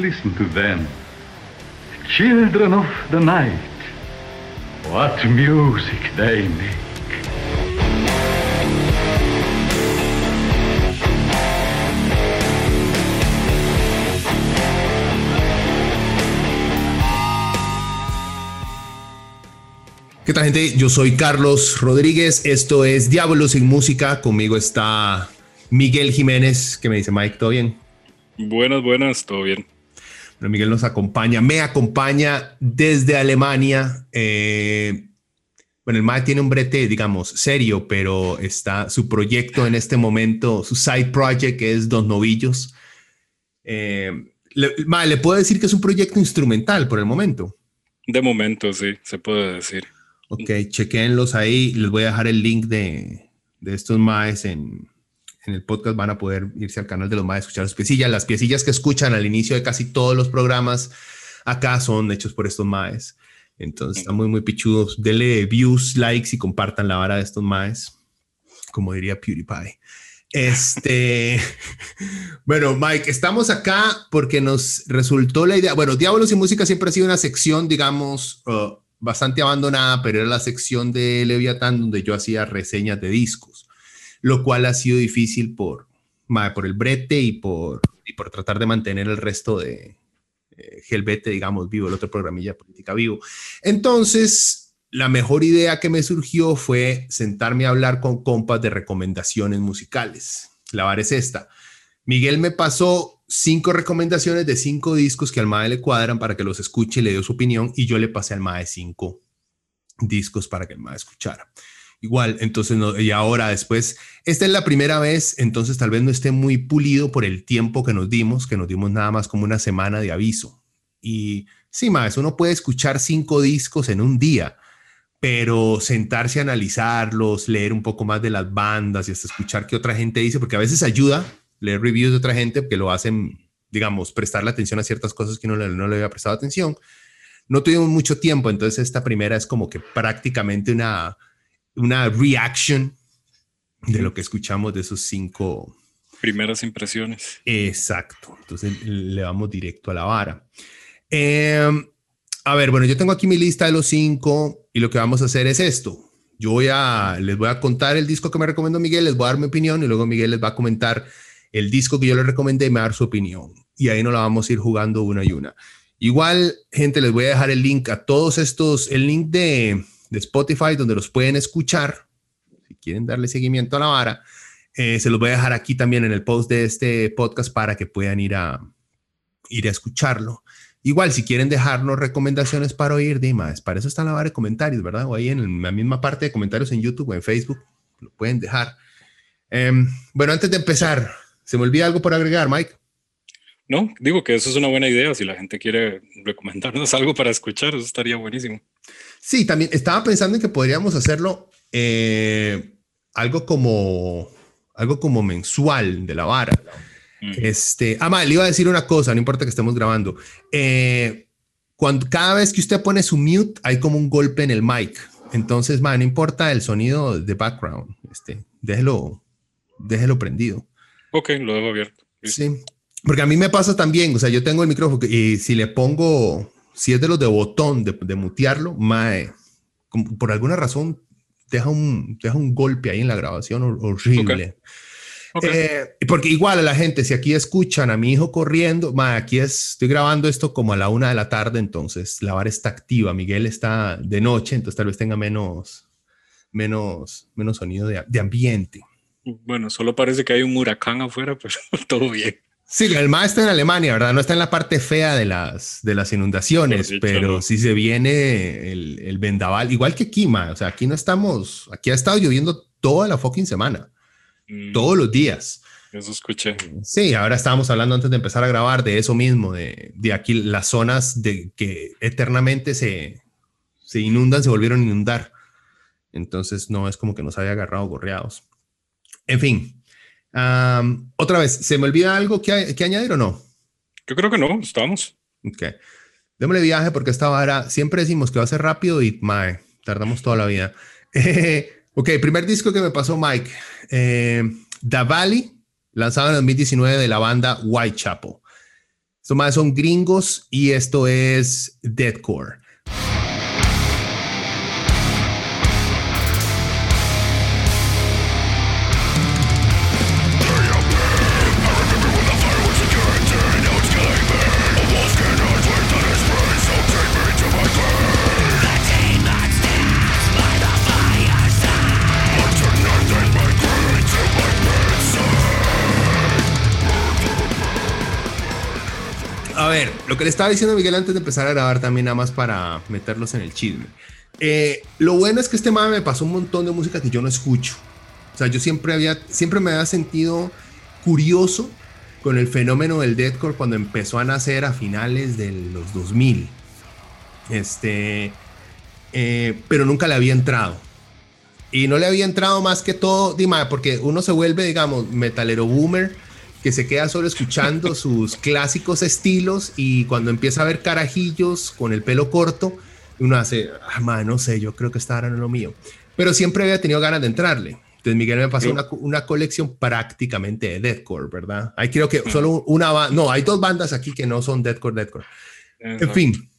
Listen to them. Children of the night. What music they make. ¿Qué tal gente? Yo soy Carlos Rodríguez, esto es Diablos sin Música, conmigo está Miguel Jiménez, que me dice Mike, ¿todo bien? Buenas, buenas, todo bien. Miguel nos acompaña, me acompaña desde Alemania. Eh, bueno, el Mike tiene un brete, digamos, serio, pero está su proyecto en este momento, su side project que es Dos Novillos. Eh, le, le puedo decir que es un proyecto instrumental por el momento. De momento, sí, se puede decir. Ok, chequenlos ahí. Les voy a dejar el link de, de estos maes en, en, el podcast. Van a poder irse al canal de los maes, escuchar las piecillas. Las piecillas que escuchan al inicio de casi todos los programas acá son hechos por estos maes. Entonces están muy, muy pichudos. Denle views, likes y compartan la vara de estos maes, como diría PewDiePie. Este, bueno, Mike, estamos acá porque nos resultó la idea. Bueno, Diablos y Música siempre ha sido una sección, digamos, uh, bastante abandonada, pero era la sección de Leviatán donde yo hacía reseñas de discos, lo cual ha sido difícil por, por el brete y por, y por tratar de mantener el resto de eh, Gelbete, digamos, vivo, el otro programilla política vivo. Entonces, la mejor idea que me surgió fue sentarme a hablar con compas de recomendaciones musicales. La vara es esta. Miguel me pasó cinco recomendaciones de cinco discos que al MAE le cuadran para que los escuche y le dio su opinión y yo le pasé al MAE cinco discos para que el MAE escuchara. Igual, entonces, y ahora después, esta es la primera vez, entonces tal vez no esté muy pulido por el tiempo que nos dimos, que nos dimos nada más como una semana de aviso. Y sí, más, uno puede escuchar cinco discos en un día, pero sentarse a analizarlos, leer un poco más de las bandas y hasta escuchar qué otra gente dice, porque a veces ayuda leer reviews de otra gente que lo hacen, digamos, prestarle atención a ciertas cosas que no, no le había prestado atención. No tuvimos mucho tiempo, entonces esta primera es como que prácticamente una, una reaction de lo que escuchamos de esos cinco. Primeras impresiones. Exacto. Entonces le vamos directo a la vara. Em, a ver, bueno, yo tengo aquí mi lista de los cinco y lo que vamos a hacer es esto. Yo voy a, les voy a contar el disco que me recomendó Miguel, les voy a dar mi opinión y luego Miguel les va a comentar el disco que yo le recomendé y me dar su opinión. Y ahí nos la vamos a ir jugando una y una. Igual, gente, les voy a dejar el link a todos estos, el link de, de Spotify donde los pueden escuchar. Si quieren darle seguimiento a la vara, eh, se los voy a dejar aquí también en el post de este podcast para que puedan ir a, ir a escucharlo. Igual, si quieren dejarnos recomendaciones para oír, Dimas, para eso está la vara de comentarios, ¿verdad? O ahí en la misma parte de comentarios en YouTube o en Facebook, lo pueden dejar. Em, bueno, antes de empezar, ¿Se me olvida algo por agregar, Mike? No, digo que eso es una buena idea. Si la gente quiere recomendarnos algo para escuchar, eso estaría buenísimo. Sí, también estaba pensando en que podríamos hacerlo eh, algo como algo como mensual de la vara. Este, ah, le iba a decir una cosa, no importa que estemos grabando. Eh, cuando cada vez que usted pone su mute, hay como un golpe en el mic. Entonces, man, no importa el sonido de background, este, déjelo, déjelo prendido. Ok, lo dejo abierto. Sí, porque a mí me pasa también, o sea, yo tengo el micrófono y si le pongo, si es de los de botón, de, de mutearlo, mae, por alguna razón deja un, deja un golpe ahí en la grabación horrible. Eh, porque igual a la gente, si aquí escuchan a mi hijo corriendo, mae, aquí es, estoy grabando esto como a la una de la tarde, entonces la vara está activa, Miguel está de noche, entonces tal vez tenga menos, menos, menos sonido de, de ambiente. Bueno, solo parece que hay un huracán afuera, pero todo bien. Sí, el está en Alemania, ¿verdad? No está en la parte fea de las, de las inundaciones, pero si se viene el, el, vendaval, igual que aquí, o sea, aquí no estamos, aquí ha estado lloviendo toda la fucking semana, mm. todos los días. Eso escuché. Sí, ahora estábamos hablando antes de empezar a grabar de eso mismo, de, de aquí las zonas de que eternamente se, se inundan, se volvieron a inundar. Entonces no es como que nos haya agarrado gorreados. En fin, otra vez, ¿se me olvida algo que, que, añadir o no? Yo creo que no, estamos. Ok. Démosle viaje porque esta vara siempre decimos que va a ser rápido y mae, tardamos toda la vida. ok, primer disco que me pasó Mike. Eh, The Valley, lanzado en 2019 de la banda Whitechapel. Estos más son gringos y esto es deadcore. Lo que le estaba diciendo Miguel antes de empezar a grabar también nada más para meterlos en el chisme. Eh, lo bueno es que este mame me pasó un montón de música que yo no escucho. O sea, yo siempre había, siempre me había sentido curioso con el fenómeno del deathcore cuando empezó a nacer a finales de los 2000. Este, eh, pero nunca le había entrado. Y no le había entrado más que todo, Dima, porque uno se vuelve, digamos, metalero boomer que se queda solo escuchando sus clásicos estilos y cuando empieza a ver carajillos con el pelo corto, uno hace, ah, no sé, yo creo que esta ahora no es lo mío. Pero siempre había tenido ganas de entrarle. Entonces Miguel me pasó una, una, colección prácticamente de deathcore, ¿verdad? Hay creo que solo una no, hay dos bandas aquí que no son deathcore, deathcore. En fin,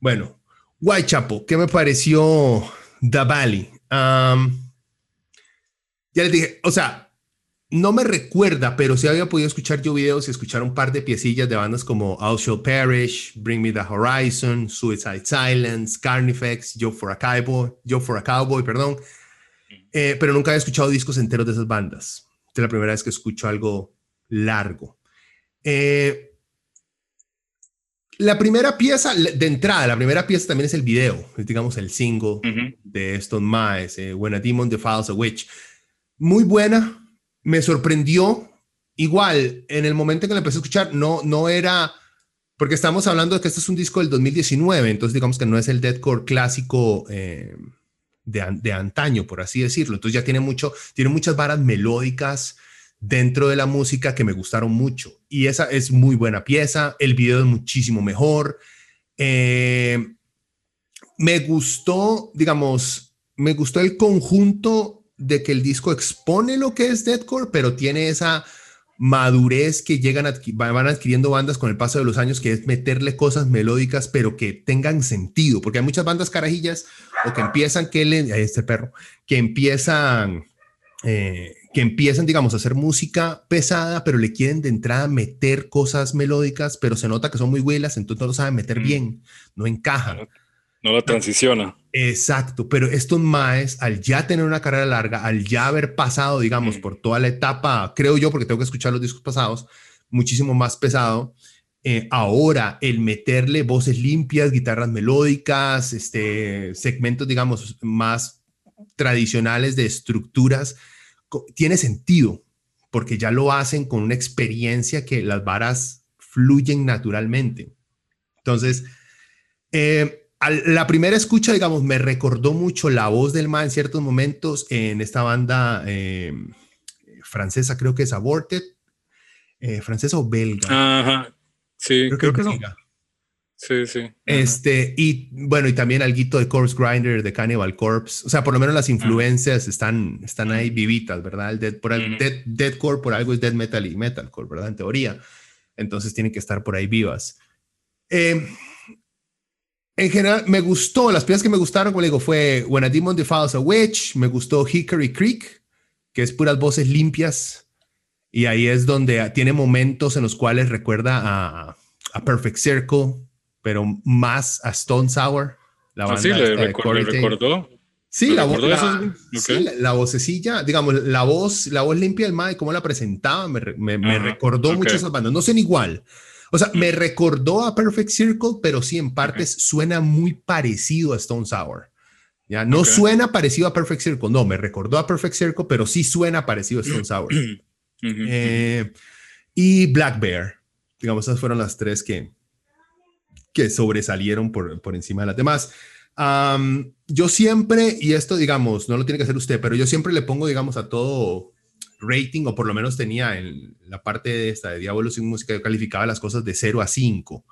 bueno, Whitechapel, ¿qué me pareció The Valley? ya les dije, o sea, no me recuerda, pero sí había podido escuchar yo videos y escuchar un par de piecillas de bandas como All Shall Perish, Bring Me the Horizon, Suicide Silence, Carnifex, Joe for a Cowboy, Joe for a Cowboy, perdón. Eh, pero nunca había escuchado discos enteros de esas bandas. Esta es la primera vez que escucho algo largo. Eh, la primera pieza, de entrada, la primera pieza también es el video, digamos el single de Stone Mice, eh, When a Demon Defiles a Witch. Muy buena, me sorprendió. Igual, en el momento en que la empecé a escuchar, no, no era, porque estamos hablando de que este es un disco del 2019, entonces digamos que no es el deathcore clásico eh, de, antaño, por así decirlo. Entonces ya tiene mucho, tiene muchas varas melódicas dentro de la música que me gustaron mucho. Y esa es muy buena pieza, el video es muchísimo mejor. Eh, me gustó, digamos, me gustó el conjunto de que el disco expone lo que es deathcore, pero tiene esa madurez que llegan van adquiriendo bandas con el paso de los años, que es meterle cosas melódicas, pero que tengan sentido, porque hay muchas bandas carajillas o que empiezan, que le, este perro, que empiezan, eh, que empiezan, digamos, a hacer música pesada, pero le quieren de entrada meter cosas melódicas, pero se nota que son muy huelas, entonces no lo saben meter mm. bien, no encajan. No la transiciona. Exacto, pero estos maes, al ya tener una carrera larga, al ya haber pasado, digamos, por toda la etapa, creo yo, porque tengo que escuchar los discos pasados, muchísimo más pesado, eh, ahora el meterle voces limpias, guitarras melódicas, este, segmentos, digamos, más tradicionales de estructuras, tiene sentido, porque ya lo hacen con una experiencia que las varas fluyen naturalmente. Entonces, eh, la primera escucha, digamos, me recordó mucho la voz del man en ciertos momentos en esta banda eh, francesa, creo que es Aborted, eh, francesa o belga. Ajá, sí, creo, que, es Sí, sí. Este, y bueno, y también algo de Corpse Grinder, de Cannibal Corpse. O sea, por lo menos las influencias están, están ahí vivitas, ¿verdad? El dead, por el, dead, deadcore por algo es dead metal y metalcore, ¿verdad? En teoría. Entonces tienen que estar por ahí vivas. Eh, en general, me gustó, las piezas que me gustaron, como le digo, fue When a Demon Defiles a Witch, me gustó Hickory Creek, que es puras voces limpias, y ahí es donde tiene momentos en los cuales recuerda a, a Perfect Circle, pero más a Stone Sour, la ah, banda sí, le, recordó. Sí, la, la, vocecilla, digamos, la voz, la voz limpia del Mae, cómo la presentaba, me, me, recordó mucho esas bandas. No son igual, o sea, me recordó a Perfect Circle, pero sí en partes suena muy parecido a Stone Sour. Ya no suena parecido a Perfect Circle, no, me recordó a Perfect Circle, pero sí suena parecido a Stone Sour. Eh, y Black Bear, digamos, esas fueron las tres que, que sobresalieron por, por encima de las demás. yo siempre, y esto digamos, no lo tiene que hacer usted, pero yo siempre le pongo, digamos, a todo rating, o por lo menos tenía en la parte de esta de Diablo sin música, yo calificaba las cosas de 0 a 5.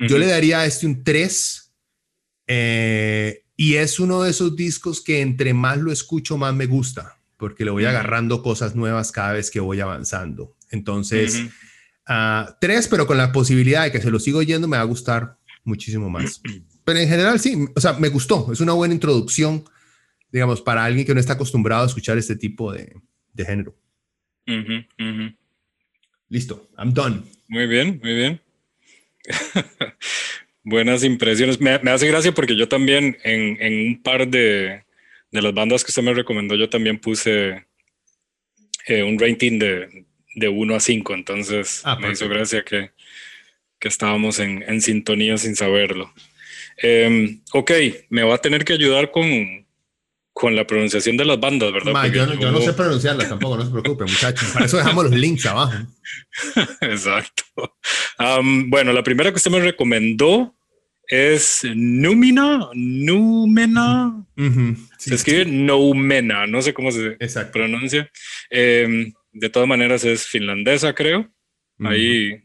Yo le daría a este un 3. Eh, y es uno de esos discos que entre más lo escucho, más me gusta, porque le voy agarrando cosas nuevas cada vez que voy avanzando. Entonces, Ah, tres, pero con la posibilidad de que se lo siga oyendo me va a gustar muchísimo más. Pero en general sí, o sea, me gustó. Es una buena introducción, digamos, para alguien que no está acostumbrado a escuchar este tipo de, de género. Listo, I'm done. Muy bien, muy bien. Buenas impresiones. Me, hace gracia porque yo también en, en un par de, de, las bandas que usted me recomendó, yo también puse eh, un rating de, de 1 a 5. Entonces ah, me hizo gracia que, que estábamos en, en, sintonía sin saberlo. Em, ok, me va a tener que ayudar con, con la pronunciación de las bandas, ¿verdad? yo, no, sé pronunciarlas tampoco, no se preocupe, muchachos. Para eso dejamos los links abajo. Exacto. bueno, la primera que usted me recomendó es Numina, Numena. se escribe Noumena, no sé cómo se pronuncia. Em, de todas maneras es finlandesa, creo. Ahí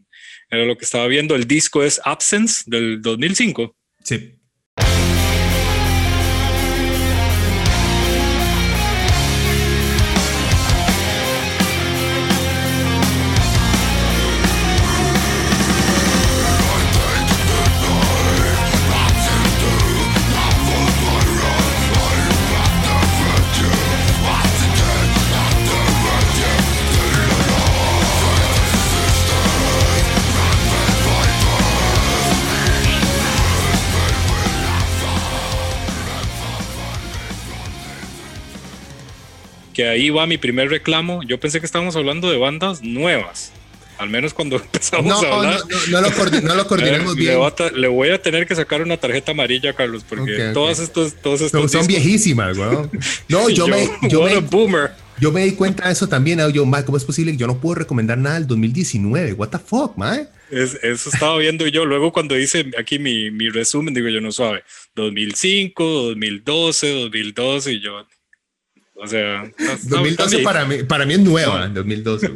era lo que estaba viendo. El disco es Absence del 2005. Sí. Ahí va mi primer reclamo. Yo pensé que estábamos hablando de bandas nuevas. Al menos cuando empezamos a hablar. No, no, lo, coordinemos bien. Le, voy a tener que sacar una tarjeta amarilla, Carlos, porque todas estos, todos estos son viejísimas, No, yo, me, yo me, boomer. Yo me di cuenta de eso también. Yo, ¿cómo es posible que yo no puedo recomendar nada del 2019? What the fuck, man? eso estaba viendo yo. Luego cuando hice aquí mi, mi resumen, digo yo, no suave. 2005, 2012, 2012 y yo, o sea, 2012 para mí, para mí es nueva, 2012.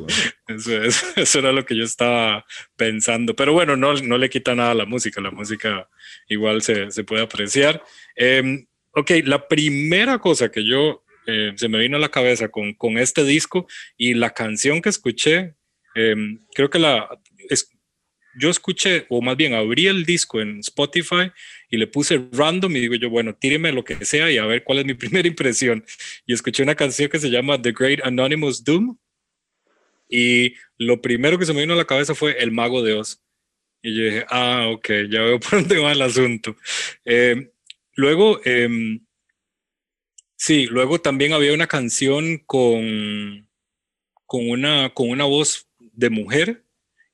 Eso, era lo que yo estaba pensando. Pero bueno, no, no le quita nada a la música. La música igual se, se puede apreciar. Eh, ok, la primera cosa que yo eh, se me vino a la cabeza con, con este disco y la canción que escuché, em, creo que la, es, yo escuché, o más bien abrí el disco en Spotify y le puse random y digo yo, bueno, tíreme lo que sea y a ver cuál es mi primera impresión. Y escuché una canción que se llama The Great Anonymous Doom. Y lo primero que se me vino a la cabeza fue El Mago de Oz. Y yo dije, ah, ok, ya veo por dónde va el asunto. Eh, luego, em, sí, luego también había una canción con, con, una, con una voz de mujer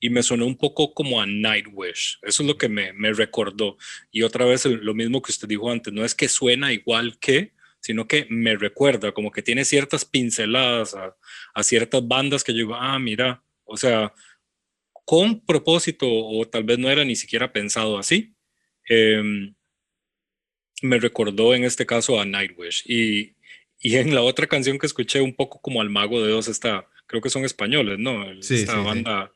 y me sonó un poco como a Nightwish. Eso es lo que me, me recordó. Y otra vez lo mismo que usted dijo antes, no es que suena igual que, sino que me recuerda, como que tiene ciertas pinceladas a, a ciertas bandas que yo digo, ah, mira, o sea, con propósito o tal vez no era ni siquiera pensado así. Em, me recordó en este caso a Nightwish. Y, y en la otra canción que escuché un poco como al Mago de Dios, está, creo que son españoles, ¿no? Sí, esta banda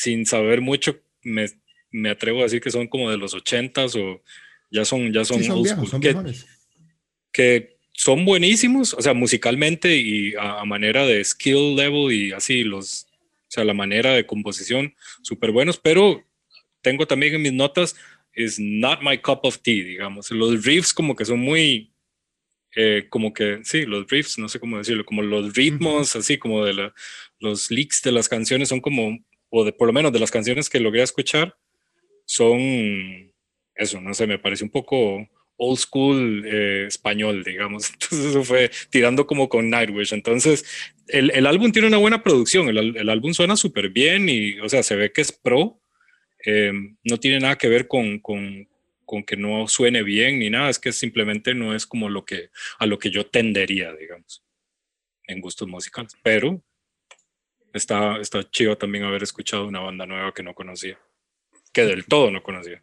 sin saber mucho, me, me, atrevo a decir que son como de los ochentas o ya son, ya son, son, que, que, son buenísimos, o sea, musicalmente y a, manera de skill level y así los, o sea, la manera de composición, súper buenos, pero tengo también en mis notas, is not my cup of tea, digamos. Los riffs como que son muy, eh, como que, sí, los riffs, no sé cómo decirlo, como los ritmos, así como de la, los leaks de las canciones son como o de, por lo menos de las canciones que logré escuchar, son eso, no sé, me parece un poco old school eh, español, digamos. Entonces eso fue tirando como con Nightwish. Entonces el, el álbum tiene una buena producción, el, el álbum suena súper bien y, o sea, se ve que es pro. Eh, no tiene nada que ver con, con, con, que no suene bien ni nada, es que simplemente no es como lo que, a lo que yo tendería, digamos, en gustos musicales. Pero está, está chido también haber escuchado una banda nueva que no conocía, que del todo no conocía.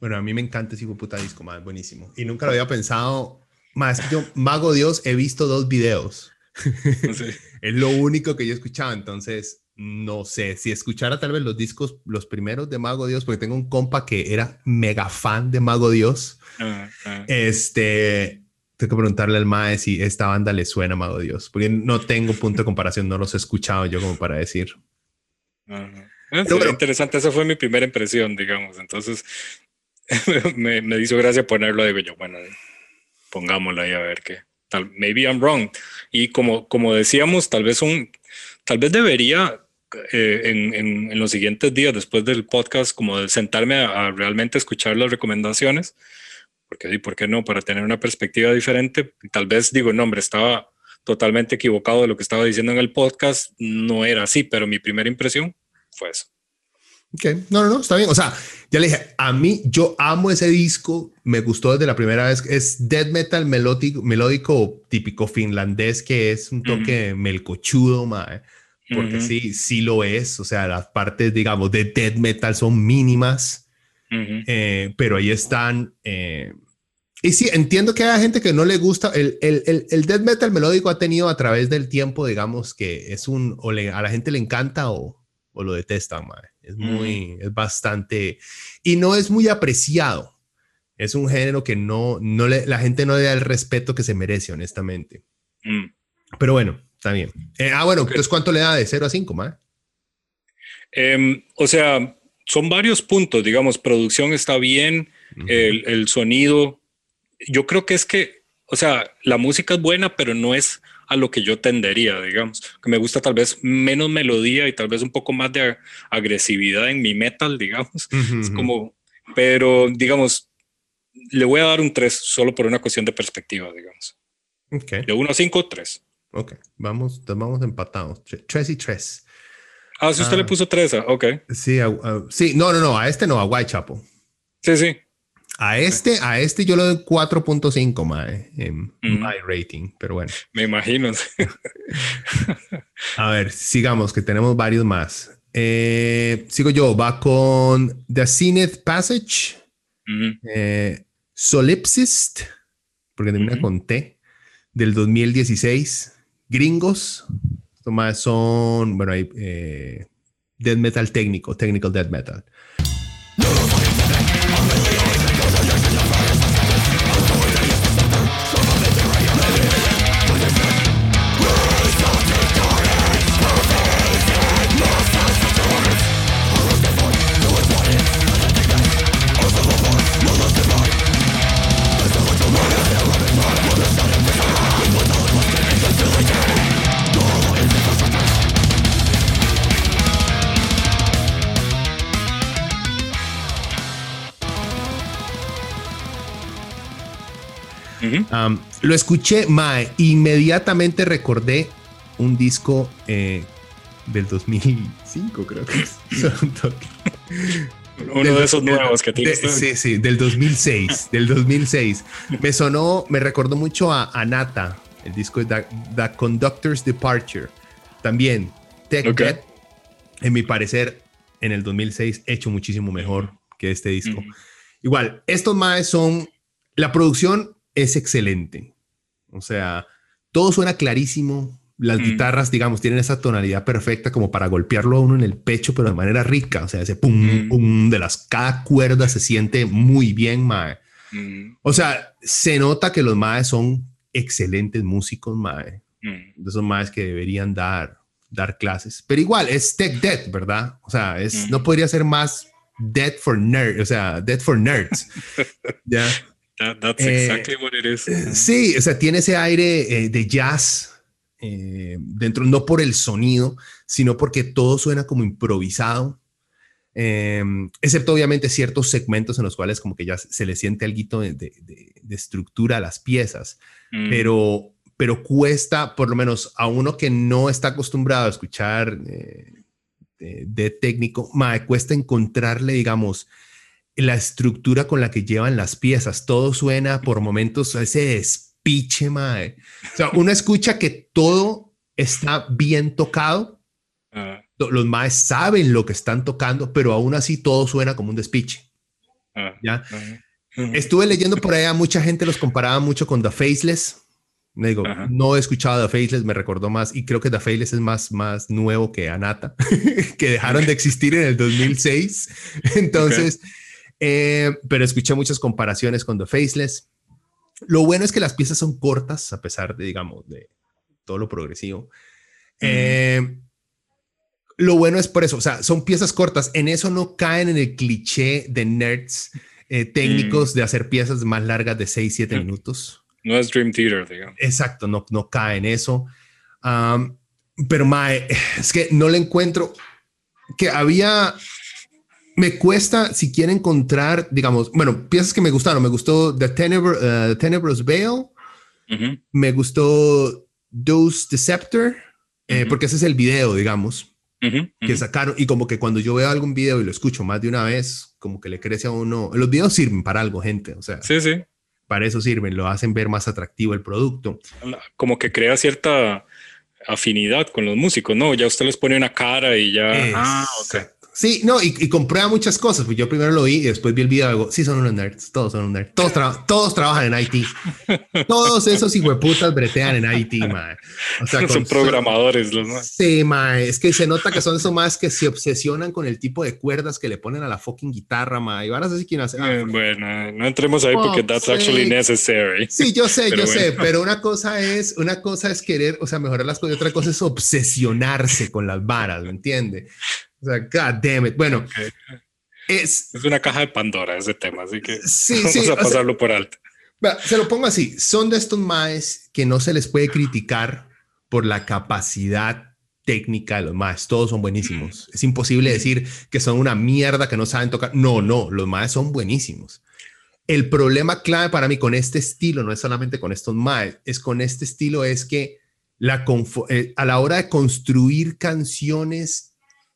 Bueno, a mí me encanta ese puta disco, más buenísimo. Y nunca lo había pensado. Más, yo, Mago Dios, he visto dos videos. es lo único que yo he escuchado. Entonces, no sé si escuchara tal vez los discos, los primeros de Mago Dios, porque tengo un compa que era mega fan de Mago Dios. Ah, ah. Este, tengo que preguntarle al Mae si esta banda le suena, Mago Dios, porque no tengo punto de comparación, no los he escuchado yo como para decir. Ajá. interesante, esa fue mi primera impresión, digamos. Entonces, me, me hizo gracia ponerlo. Digo yo, bueno, pongámoslo ahí a ver qué. Tal, maybe I'm wrong. Y como, como decíamos, tal vez un, tal vez debería eh, en, en, en, los siguientes días después del podcast, como de sentarme a, a, realmente escuchar las recomendaciones, porque, ¿por qué no? Para tener una perspectiva diferente. Tal vez digo, no, hombre, estaba totalmente equivocado de lo que estaba diciendo en el podcast, no era así, pero mi primera impresión fue eso. Ok, no, no, no, está bien. O sea, ya le dije, a mí, yo amo ese disco, me gustó desde la primera vez. Es death metal melódico, melódico típico finlandés, que es un toque melcochudo, mae, porque sí, sí lo es. O sea, las partes, digamos, de death metal son mínimas, eh, pero ahí están. Eh, y sí, entiendo que hay gente que no le gusta. El, el, el, el, death metal melódico ha tenido a través del tiempo, digamos, que es un. O le, a la gente le encanta o, o lo detestan, mae. Es muy, es bastante, y no es muy apreciado. Es un género que no, no le, la gente no le da el respeto que se merece, honestamente. Mm. Pero bueno, está bien. Eh, ah, bueno, entonces, ¿cuánto le da de 0 a 5, ma? Eh, o sea, son varios puntos, digamos, producción está bien, uh -huh. el, el sonido. Yo creo que es que, o sea, la música es buena, pero no es a lo que yo tendería, digamos, que me gusta tal vez menos melodía y tal vez un poco más de agresividad en mi metal, digamos. Uh -huh. Es como, pero digamos, le voy a dar un 3 solo por una cuestión de perspectiva, digamos. Okay. De 1 a 5, 3. Ok, vamos, vamos empatados. 3 y 3. Ah, si usted ah. le puso 3, ok. Sí, a, a, sí, no, no, no, a este no, a Whitechapel. Sí, sí. A este, a este yo le doy 4.5 mae, en mm. my rating, pero bueno. Me imagino. a ver, sigamos, que tenemos varios más. Eh, sigo yo, va con The Zenith Passage, mm -hmm. eh, Solipsist, porque termina mm -hmm. con T, del 2016. Gringos, son, bueno, hay eh, death metal técnico, technical death metal. Um, lo escuché, Mae, inmediatamente recordé un disco eh, del 2005, creo que es. Uno del, de esos nuevos que tienes. Sí, sí, del 2006, del 2006. Me sonó, me recordó mucho a Anata, el disco de The, The Conductor's Departure. También, Tech okay. Dead, en mi parecer, en el 2006, hecho muchísimo mejor que este disco. Mm -hmm. Igual, estos maes son, la producción es excelente. O sea, todo suena clarísimo. Las mm. guitarras, digamos, tienen esa tonalidad perfecta como para golpearlo a uno en el pecho, pero de manera rica. O sea, ese pum, mm. pum de las cada cuerda se siente muy bien, mae. Mm. O sea, se nota que los maes son excelentes músicos, mae. De esos maes que deberían dar, dar clases. Pero igual, es tech dead, ¿verdad? O sea, es, no podría ser más dead for nerds, o sea, dead for nerds. ¿Ya? That, that's exactly eh, what it is. Sí, o sea, tiene ese aire eh, de jazz eh, dentro, no por el sonido, sino porque todo suena como improvisado. Eh, excepto obviamente ciertos segmentos en los cuales como que ya se le siente algo de, de, de, estructura a las piezas, mm. pero, pero cuesta, por lo menos a uno que no está acostumbrado a escuchar eh, de, de, técnico, me cuesta encontrarle, digamos, la estructura con la que llevan las piezas. Todo suena por momentos a ese despiche, mae. O sea, uno escucha que todo está bien tocado. Uh, Los maes saben lo que están tocando, pero aún así todo suena como un despiche. Uh, ¿Ya? Uh, Estuve leyendo por ahí a mucha gente los comparaba mucho con The Faceless. Me digo, no he escuchado The Faceless, me recordó más, y creo que The Faceless es más, más nuevo que Anata, que dejaron de existir en el 2006. Entonces, okay eh, pero escuché muchas comparaciones con The Faceless. Lo bueno es que las piezas son cortas, a pesar de, digamos, de todo lo progresivo. Mm. Eh, Lo bueno es por eso, o sea, son piezas cortas. En eso no caen en el cliché de nerds eh, técnicos de hacer piezas más largas de 6, 7 minutos. No es Dream Theater, digamos. Exacto, no, no cae en eso. Um, pero mae, es que no le encuentro que había me cuesta si quiere encontrar, digamos, bueno, piezas que me gustaron. Me gustó The, Tenebr uh, Tenebrous Veil. Me gustó Dose Deceptor, eh, porque ese es el video, digamos, que sacaron. Y como que cuando yo veo algún video y lo escucho más de una vez, como que le crece a uno. Los videos sirven para algo, gente. O sea, sí, sí. Para eso sirven, lo hacen ver más atractivo el producto. Como que crea cierta afinidad con los músicos, ¿no? Ya usted les pone una cara y ya... ah, okay. Sí, no, y, y, comprueba muchas cosas. Pues yo primero lo vi y después vi el video y digo, sí, son unos nerds, todos son unos nerds, todos, todos trabajan en IT. Todos esos hijueputas bretean en IT, man. O sea, son programadores los más. Sí, man. Es que se nota que son esos más que se obsesionan con el tipo de cuerdas que le ponen a la fucking guitarra, man. Y van a decir quién hace. Ah, eh, bueno, no entremos ahí porque that's actually necessary. Sí, yo sé, yo sé, pero una cosa es, una cosa es querer, o sea, mejorar las cosas y otra cosa es obsesionarse con las varas, ¿me entiende? O sea, God damn it. Bueno, es, es una caja de Pandora ese tema, así que sí, vamos sí, a pasarlo por alto. Se lo pongo así: son de estos maes que no se les puede criticar por la capacidad técnica de los maes. Todos son buenísimos. Es imposible decir que son una mierda que no saben tocar. No, no, los maes son buenísimos. El problema clave para mí con este estilo, no es solamente con estos maes, es con este estilo, es que la eh, a la hora de construir canciones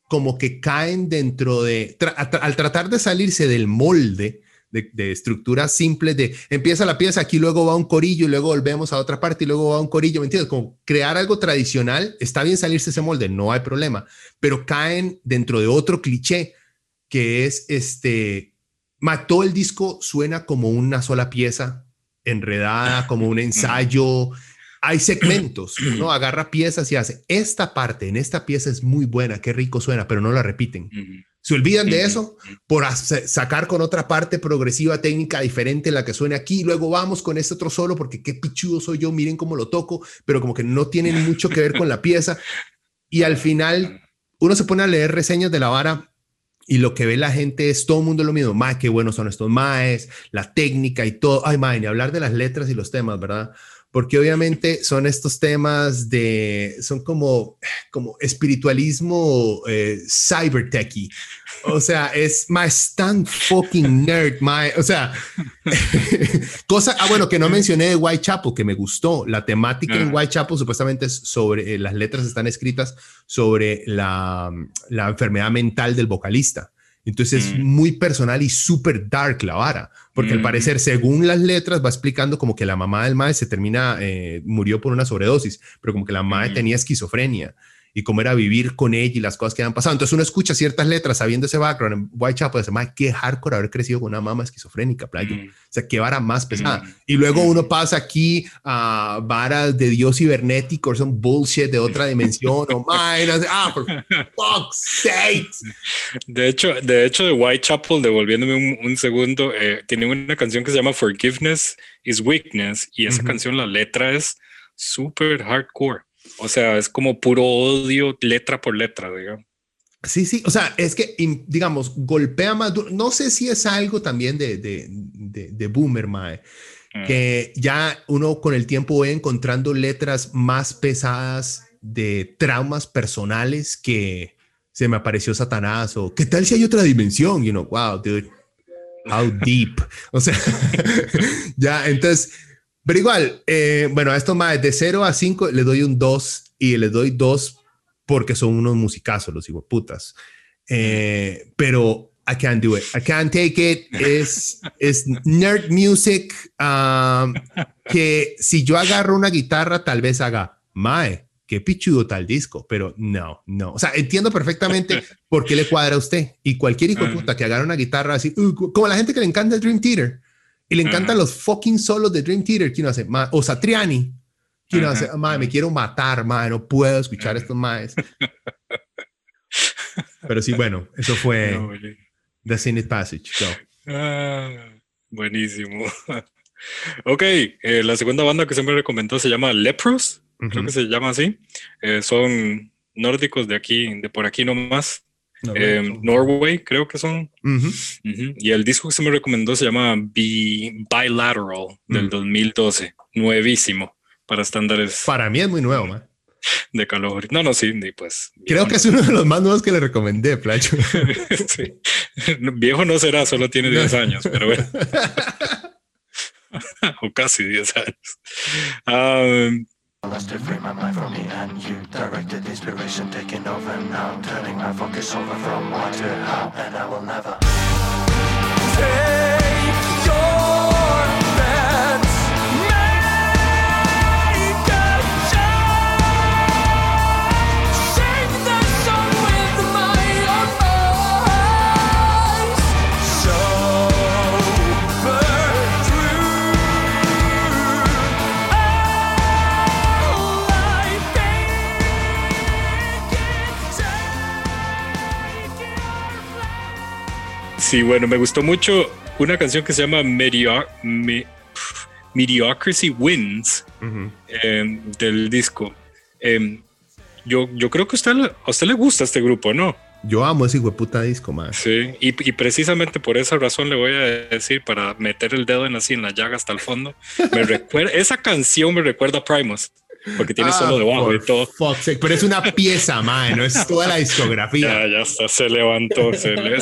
como que caen dentro de, al tratar de salirse del molde de, de estructuras simples de empieza la pieza, aquí luego va un corillo y luego volvemos a otra parte y luego va un corillo, ¿me entiendes? Como crear algo tradicional, está bien salirse ese molde, no hay problema, pero caen dentro de otro cliché que es este, mató el disco suena como una sola pieza enredada, como un ensayo, hay segmentos, ¿no? Agarra piezas y hace, esta parte en esta pieza es muy buena, qué rico suena, pero no la repiten. Se olvidan de eso por sacar con otra parte progresiva técnica diferente la que suene aquí, luego vamos con este otro solo porque qué pichudo soy yo, miren cómo lo toco, pero como que no tienen mucho que ver con la pieza. Y al final uno se pone a leer reseñas de la vara y lo que ve la gente es todo el mundo lo mismo, más qué buenos son estos maes, la técnica y todo. Ay, mae, ni hablar de las letras y los temas, ¿verdad? Porque obviamente son estos temas de, son como, como espiritualismo eh, cyber techy. O sea, es más tan fucking nerd, my, o sea, cosa, ah, bueno, que no mencioné de Whitechapel, que me gustó. La temática en Whitechapel supuestamente es sobre, eh, las letras están escritas sobre la, la enfermedad mental del vocalista. Entonces es mm. muy personal y súper dark la vara, porque al mm. parecer, según las letras, va explicando como que la mamá del mae se termina, eh, murió por una sobredosis, pero como que la madre mm. tenía esquizofrenia y cómo era vivir con ella y las cosas que han pasado. Entonces uno escucha ciertas letras sabiendo ese background en Whitechapel, dice, madre, qué hardcore haber crecido con una mamá esquizofrénica, playa. O sea, qué vara más pesada. Y luego uno pasa aquí a varas de Dios cibernético, son bullshit de otra dimensión, o ah, for fuck's sake. De hecho, de hecho, de Whitechapel, devolviéndome un, segundo, eh, tiene una canción que se llama Forgiveness is Weakness, y esa canción, la letra es súper hardcore. O sea, es como puro odio letra por letra, digamos. Sí, sí, o sea, es que, digamos, golpea más duro. No sé si es algo también de, de, de, Boomer, Mae, mm. que ya uno con el tiempo va encontrando letras más pesadas de traumas personales que se me apareció Satanás o qué tal si hay otra dimensión, you know, wow, dude, how deep. O sea, ya, entonces pero igual, eh, bueno, a estos más de 0 a 5 le doy un 2 y le doy 2 porque son unos musicazos, los hijos putas. Eh, pero I can't do it. I can't take it. Es, es nerd music um, que si yo agarro una guitarra, tal vez haga, mae, qué pichudo tal disco, pero no, no. O sea, entiendo perfectamente por qué le cuadra a usted. Y cualquier hijo puta que agarre una guitarra así, uh, como la gente que le encanta el Dream Theater, y le encantan los fucking solos de Dream Theater. ¿Quién hace? O Satriani. ¿Quién hace? me quiero matar, ma, no puedo escuchar estos maes. Pero sí, bueno, eso fue The Senate Passage. Ah, buenísimo. ok, eh, la segunda banda que siempre recomendó se llama Lepros, creo que se llama así. Eh, son nórdicos de aquí, de por aquí nomás. Eh, Norway, creo que son. Y el disco que se me recomendó se llama Bilateral del 2012. Nuevísimo para estándares. Para mí es muy nuevo, man. De calor. No, no, sí, pues. Creo que es uno de los más nuevos que le recomendé, Placho. Viejo no será, solo tiene 10 años, pero bueno. o casi 10 años. Um, Lusted free my mind from me and you Directed inspiration taking over now Turning my focus over from what to how And I will never Take Sí, bueno, me gustó mucho una canción que se llama Mediocrity Wins em, del disco. Em, yo, yo creo que a usted, a usted le gusta este grupo, ¿no? Yo amo ese puta disco, más. Sí, y, precisamente por esa razón le voy a decir, para meter el dedo en así en la llaga hasta el fondo, me recuerda, esa canción me recuerda a Primus porque tiene solo ah, debajo y todo. pero es una pieza, man, no es toda la discografía. Ya, ya está, se levantó. Se, le,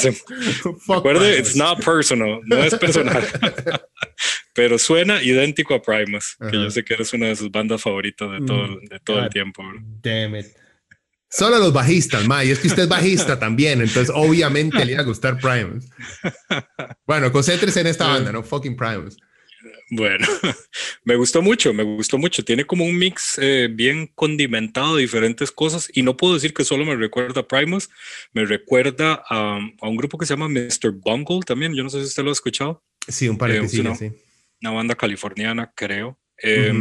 recuerde, it's not personal, no es personal. pero suena idéntico a Primus, que yo sé que eres una de sus bandas favoritas de todo, mm, de todo el tiempo. Damn it. Solo los bajistas, ma, y es que usted es bajista también, entonces obviamente le iba a gustar Primus. Bueno, concéntrese en esta banda, no fucking Primus. Bueno, me gustó mucho, me gustó mucho. Tiene como un mix eh, bien condimentado de diferentes cosas y no puedo decir que solo me recuerda a Primus, me recuerda a, un grupo que se llama Mr. Bungle también. Yo no sé si usted lo ha escuchado. Sí, un par de eh, sí, una, Una banda californiana, creo. Eh,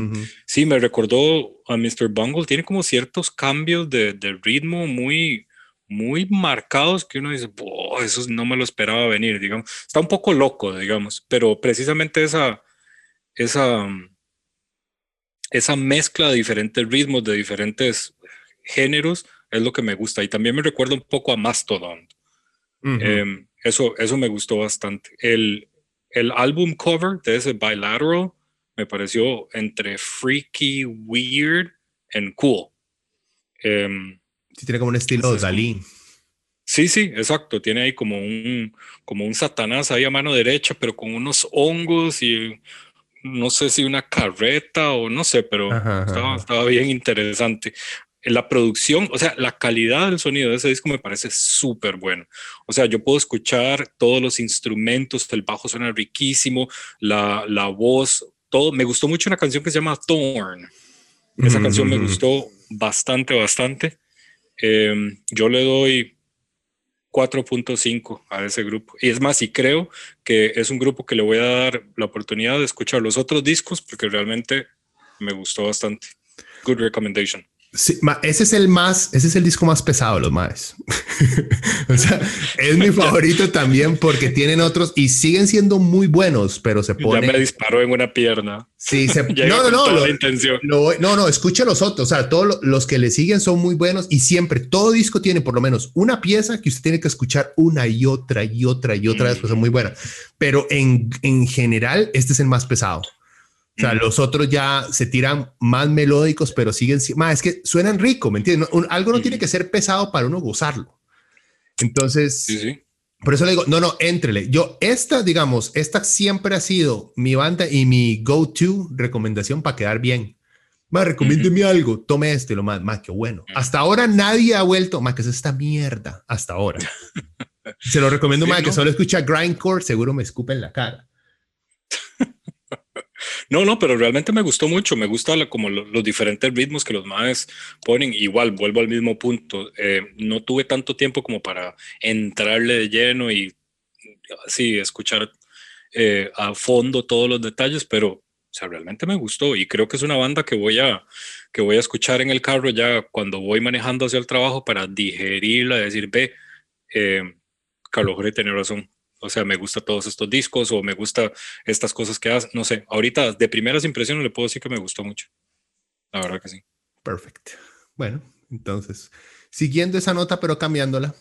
sí, me recordó a Mr. Bungle. Tiene como ciertos cambios de, de ritmo muy, muy marcados que uno dice, eso no me lo esperaba venir, digamos. Está un poco loco, digamos, pero precisamente esa esa, esa mezcla de diferentes ritmos, de diferentes géneros, es lo que me gusta. Y también me recuerda un poco a Mastodon. Em, eso, eso me gustó bastante. El, el álbum cover de ese Bilateral me pareció entre freaky, weird and cool. Um, sí, tiene como un estilo de Dalí. Sí, sí, exacto. Tiene ahí como un, como un Satanás ahí a mano derecha, pero con unos hongos y no sé si una carreta o no sé, pero estaba, bien interesante. La producción, o sea, la calidad del sonido de ese disco me parece súper bueno. O sea, yo puedo escuchar todos los instrumentos, el bajo suena riquísimo, la, la voz, todo. Me gustó mucho una canción que se llama Thorn. Esa canción me gustó bastante, bastante. Em, yo le doy 4.5 a ese grupo. Y es más, y creo que es un grupo que le voy a dar la oportunidad de escuchar los otros discos porque realmente me gustó bastante. Good recommendation. Sí, ese es el más, ese es el disco más pesado de los o sea, es mi favorito también porque tienen otros y siguen siendo muy buenos, pero se pone. Ya me disparó en una pierna. Sí, se... no, no, no. Lo, no, no, escucha los otros. O sea, todos los que le siguen son muy buenos y siempre todo disco tiene por lo menos una pieza que usted tiene que escuchar una y otra y otra y otra vez, pues son muy buenas. Pero en, en general, este es el más pesado. O sea, los otros ya se tiran más melódicos, pero siguen, más es que suenan rico, ¿me entiendes? algo no tiene que ser pesado para uno gozarlo. Entonces, por eso le digo, no, no, entrele. Yo, esta, digamos, esta siempre ha sido mi banda y mi go-to recomendación para quedar bien. Más, recomiéndeme algo, tome este, lo más, más que bueno. Hasta ahora nadie ha vuelto, más que es esta mierda, hasta ahora. Se lo recomiendo más, que solo escucha Grindcore, seguro me escupe en la cara. No, no, pero realmente me gustó mucho. Me gusta como los diferentes ritmos que los maes ponen. Igual, vuelvo al mismo punto. Eh, no tuve tanto tiempo como para entrarle de lleno y así escuchar eh, a fondo todos los detalles, pero realmente me gustó y creo que es una banda que voy a que voy a escuchar en el carro ya cuando voy manejando hacia el trabajo para digerirla, decir, ve, eh, Carlos tiene razón, o sea, me gusta todos estos discos o me gusta estas cosas que hace, no sé, ahorita de primeras impresiones le puedo decir que me gustó mucho. La verdad que sí. Perfecto. Bueno, entonces, siguiendo esa nota, pero cambiándola.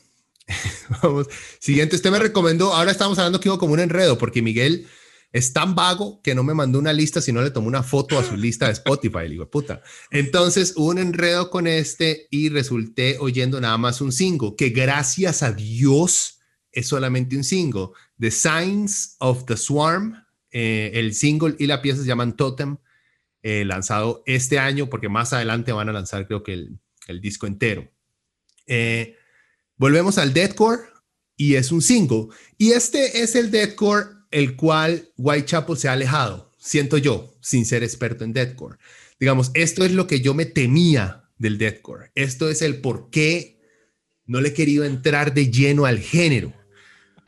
Vamos, siguiente, usted me recomendó, ahora estamos hablando que hubo como un enredo, porque Miguel es tan vago que no me mandó una lista, sino le tomó una foto a su lista de Spotify. Le digo, puta. Entonces un enredo con este y resulté oyendo nada más un single, que gracias a Dios es solamente un single. The Signs of the Swarm, eh, el single y la pieza se llaman Totem, eh, lanzado este año, porque más adelante van a lanzar creo que el, el disco entero. Eh, volvemos al deathcore y es un single. Y este es el deathcore el cual Whitechapel se ha alejado, siento yo, sin ser experto en deathcore. Digamos, esto es lo que yo me temía del deathcore. Esto es el por qué no le he querido entrar de lleno al género.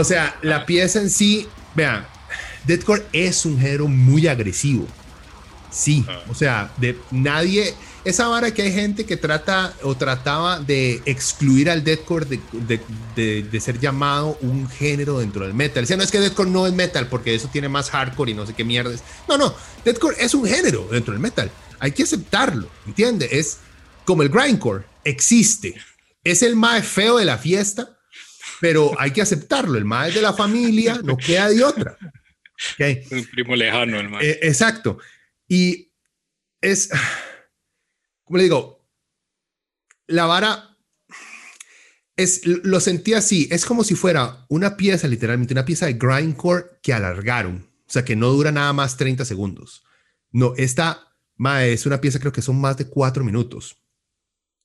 O sea, la pieza en sí, vean, Deathcore es un género muy agresivo. Sí, o sea, de nadie, esa vara que hay gente que trata o trataba de excluir al deathcore de, de, de, ser llamado un género dentro del metal. O no es que deathcore no es metal porque eso tiene más hardcore y no sé qué mierdas. No, no, deathcore es un género dentro del metal. Hay que aceptarlo, ¿entiende? Es como el grindcore, existe. Es el más feo de la fiesta, pero hay que aceptarlo. El más de la familia, no queda de otra. Okay. Un primo lejano, el. Eh, exacto. Y es, como le digo, la vara es, lo sentí así, es como si fuera una pieza, literalmente, una pieza de grindcore que alargaron, o sea, que no dura nada más 30 segundos. No, esta es una pieza, creo que son más de cuatro minutos.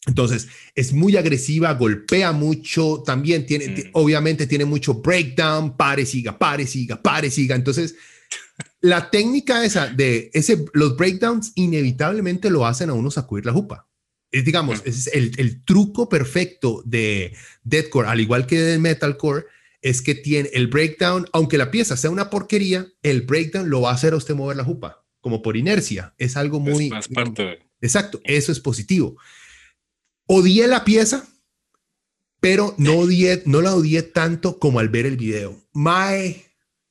Entonces, es muy agresiva, golpea mucho, también tiene, mm. obviamente tiene mucho breakdown, pare, siga, pare, siga, pare, siga. Entonces, la técnica esa de ese, los breakdowns inevitablemente lo hacen a uno sacudir la jupa. Es, digamos, es el, el, truco perfecto de deathcore, al igual que de metalcore, es que tiene el breakdown, aunque la pieza sea una porquería, el breakdown lo va a hacer a usted mover la jupa, como por inercia. Es algo muy... Es parte de... Exacto, eso es positivo. Odié la pieza, pero no, odié, no la odié tanto como al ver el video. Mae,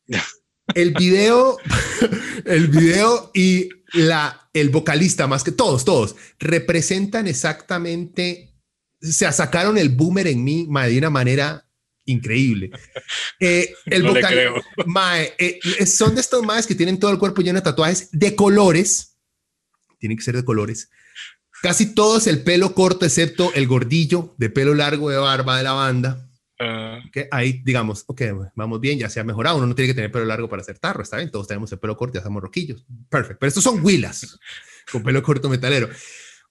el video, el video y la, el vocalista, más que todos, todos, representan exactamente, se sacaron el boomer en mí de una manera increíble. Eh, el no creo. Mae, eh, son de estos maes que tienen todo el cuerpo lleno de tatuajes de colores, tienen que ser de colores, Casi todos el pelo corto, excepto el gordillo de pelo largo de barba de la banda. Ah. que ahí digamos, ok, vamos bien, ya se ha mejorado. Uno no tiene que tener pelo largo para hacer tarro, está bien. Todos tenemos el pelo corto y hacemos roquillos. Perfecto. Pero estos son huilas con pelo corto metalero.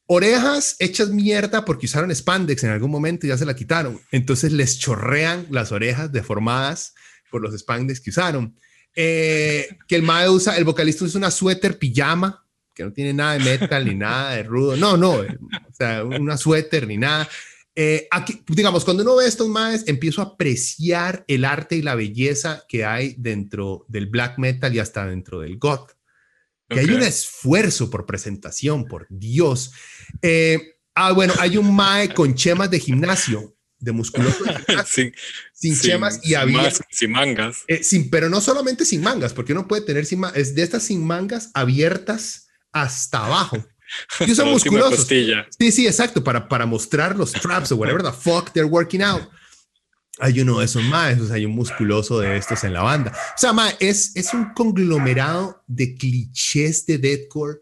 Orejas hechas mierda porque usaron spandex en algún momento y ya se la quitaron. Entonces les chorrean las orejas deformadas por los spandex que usaron. Eh, que el mae usa, el vocalista usa una suéter pijama que no tiene nada de metal ni nada de rudo. No, no, o sea, una suéter ni nada. Eh, aquí, digamos, cuando uno ve estos más, empiezo a apreciar el arte y la belleza que hay dentro del black metal y hasta dentro del goth. Que hay un esfuerzo por presentación, por Dios. Eh, ah, bueno, hay un mae con chemas de gimnasio, de musculoso, sin, sin, chemas y abiertas. Sin mangas. Eh, sin, pero no solamente sin mangas, porque uno puede tener sin es de estas sin mangas abiertas hasta abajo. Y son musculosos. Sí, sí, exacto, para, para mostrar los traps o whatever the fuck they're working out. Hay uno de esos más, hay un musculoso de estos en la banda. O sea, ma, es, es un conglomerado de clichés de deathcore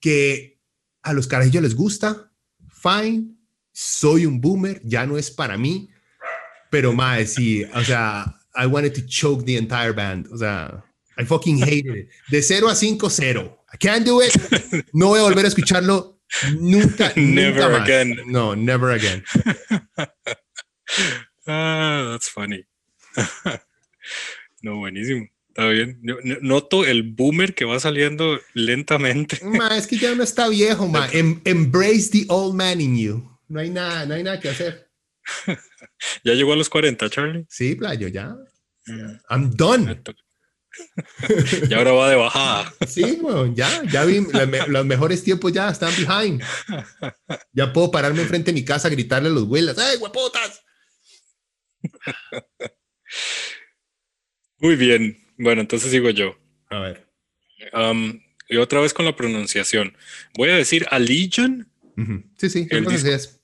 que a los carajillos les gusta. Fine, soy un boomer, ya no es para mí. Pero, ma, sí, o sea, I wanted to choke the entire band. O sea, I fucking hated it. De 0 a 5, 0. I can't do it. No voy a volver a escucharlo nunca. never nunca again. No, never again. ah, that's funny. no, buenísimo. Está bien. noto el boomer que va saliendo lentamente. Ma, es que ya no está viejo, ma. Em, embrace the old man in you. No hay nada, no hay nada que hacer. ¿Ya llegó a los 40, Charlie? Sí, playo, ya. Mm. I'm done. Y ahora va de bajada. Sí, bueno, ya, ya vi, los mejores tiempos ya están behind. Ya puedo pararme enfrente de mi casa a gritarle a los huelas, ¡ay, huepotas! Muy bien. Bueno, entonces digo yo. A ver. Um, y otra vez con la pronunciación. Voy a decir Allegion. Sí, sí, el disco,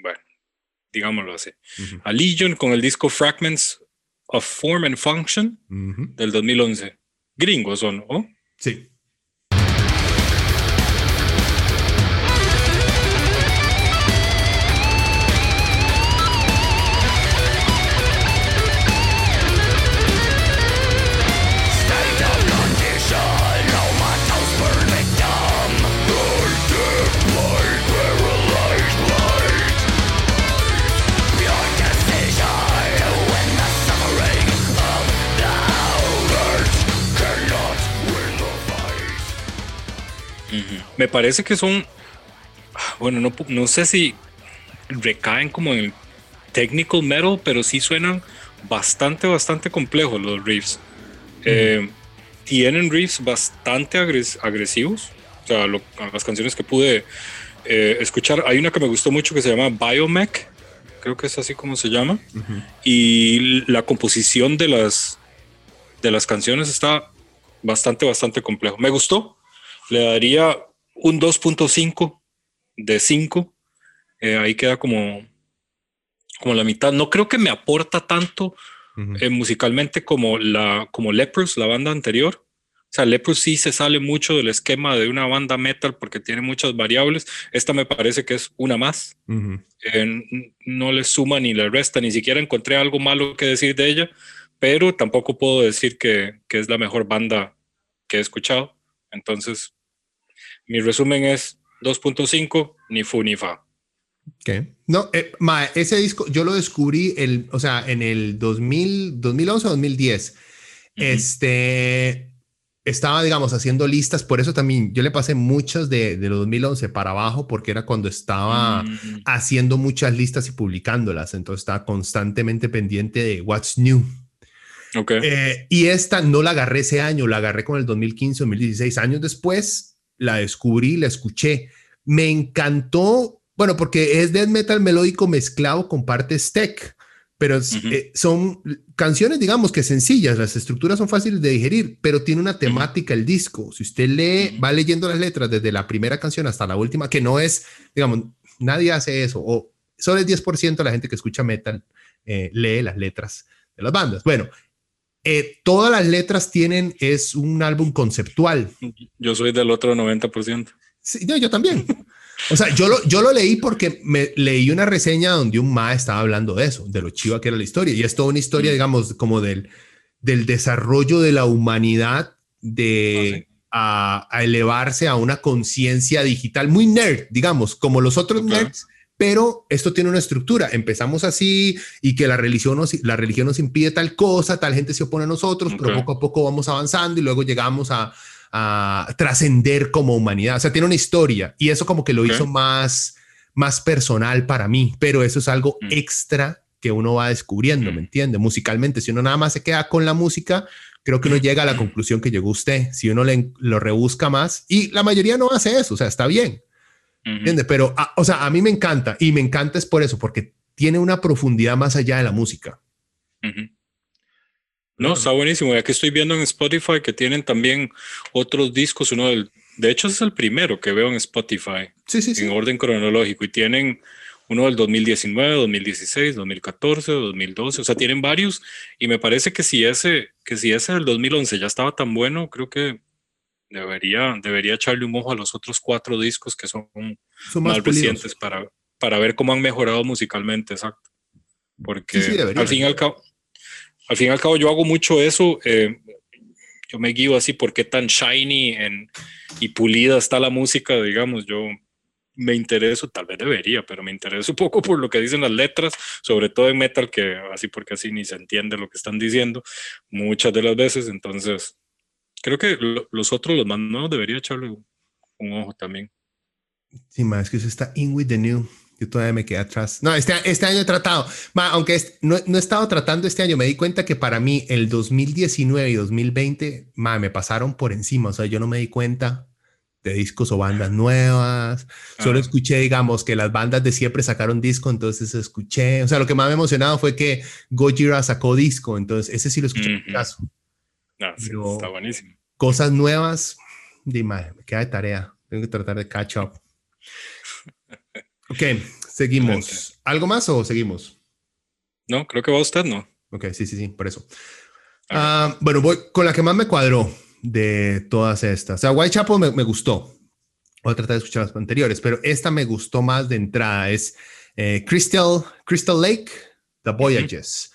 Bueno, digámoslo así. Allegion con el disco Fragments of Form and Function del 2011. Gringos son, ¿no? Sí. Me parece que son, bueno, no, no sé si recaen como en el technical metal, pero sí suenan bastante, bastante complejos los riffs. Eh, tienen riffs bastante agresivos. O sea, las canciones que pude eh, escuchar, hay una que me gustó mucho que se llama Biomech, creo que es así como se llama. Y la composición de las, de las canciones está bastante, bastante complejo. Me gustó. Le daría un 2.5 de 5. Eh, ahí queda como, como la mitad. No creo que me aporta tanto eh, musicalmente como, la, como Lepros, la banda anterior. O sea, Lepros sí se sale mucho del esquema de una banda metal porque tiene muchas variables. Esta me parece que es una más. Eh, no le suma ni le resta. Ni siquiera encontré algo malo que decir de ella, pero tampoco puedo decir que, que es la mejor banda que he escuchado. Entonces, mi resumen es 2.5, ni fu ni fa. ¿Qué? No, eh, ese disco yo lo descubrí el, o sea, en el 2000, 2011 o 2010. Este estaba, digamos, haciendo listas, por eso también yo le pasé muchas de, de los 2011 para abajo, porque era cuando estaba mm. haciendo muchas listas y publicándolas, entonces estaba constantemente pendiente de what's new. Okay. Eh, y esta no la agarré ese año, la agarré con el 2015, 2016, años después, la descubrí, la escuché. Me encantó, bueno, porque es death metal melódico mezclado con partes tech, pero eh, son canciones, digamos que sencillas, las estructuras son fáciles de digerir, pero tiene una temática el disco. Si usted lee, va leyendo las letras desde la primera canción hasta la última, que no es, digamos, nadie hace eso, o solo el 10% de la gente que escucha metal eh, lee las letras de las bandas. Bueno, eh, todas las letras tienen, es un álbum conceptual. Yo soy del otro 90%. Sí, yo también. O sea, yo lo, yo lo leí porque me leí una reseña donde un ma estaba hablando de eso, de lo chiva que era la historia. Y es toda una historia, digamos, como del, del desarrollo de la humanidad, de ah, a, elevarse a una conciencia digital muy nerd, digamos, como los otros nerds pero esto tiene una estructura. Empezamos así y que la religión nos, la religión nos impide tal cosa, tal gente se opone a nosotros, pero poco a poco vamos avanzando y luego llegamos a, trascender como humanidad. O sea, tiene una historia y eso como que lo hizo más, más personal para mí, pero eso es algo mm. extra que uno va descubriendo, ¿me mm. entiende? Musicalmente, si uno nada más se queda con la música, creo que uno llega a la conclusión que llegó usted. Si uno le, lo rebusca más, y la mayoría no hace eso, o sea, está bien. Pero, ah, o sea, a mí me encanta y me encanta es por eso, porque tiene una profundidad más allá de la música. No, está buenísimo. Ya que estoy viendo en Spotify que tienen también otros discos. Uno del, de hecho, es el primero que veo en Spotify. Sí, sí, sí. En orden cronológico. Y tienen uno del 2019, 2016, 2014, 2012. O sea, tienen varios. Y me parece que si ese, que si ese del 2011 ya estaba tan bueno, creo que Debería, debería echarle un ojo a los otros cuatro discos que son, más, recientes para, para ver cómo han mejorado musicalmente, exacto. Porque al, fin y al, cabo, al fin y al cabo yo hago mucho eso. Eh, yo me guío así porque tan shiny en, y pulida está la música, digamos. Yo me intereso, tal vez debería, pero me intereso un poco por lo que dicen las letras, sobre todo en metal, que así porque así ni se entiende lo que están diciendo muchas de las veces. Entonces, creo que los otros, los más nuevos, debería echarle un ojo también. Sí, más es que eso está in with the new. Yo todavía me quedé atrás. No, este, este año he tratado, aunque no, no, he estado tratando este año, me di cuenta que para mí el 2019 y 2020 me pasaron por encima. O sea, yo no me di cuenta de discos o bandas nuevas. Solo escuché, digamos, que las bandas de siempre sacaron disco, entonces escuché. O sea, lo que más me emocionado fue que Gojira sacó disco, entonces ese sí lo escuché en caso. Ah, está buenísimo. Cosas nuevas, dime, me queda de tarea. Tengo que tratar de catch up. Ok, seguimos. ¿Algo más o seguimos? No, creo que va usted, ¿no? Ok, sí, sí, sí, por eso. Ah, bueno, voy con la que más me cuadró de todas estas. O sea, Whitechapel me, me gustó. Voy a tratar de escuchar las anteriores, pero esta me gustó más de entrada. Es eh, Crystal, Crystal Lake, The Voyages.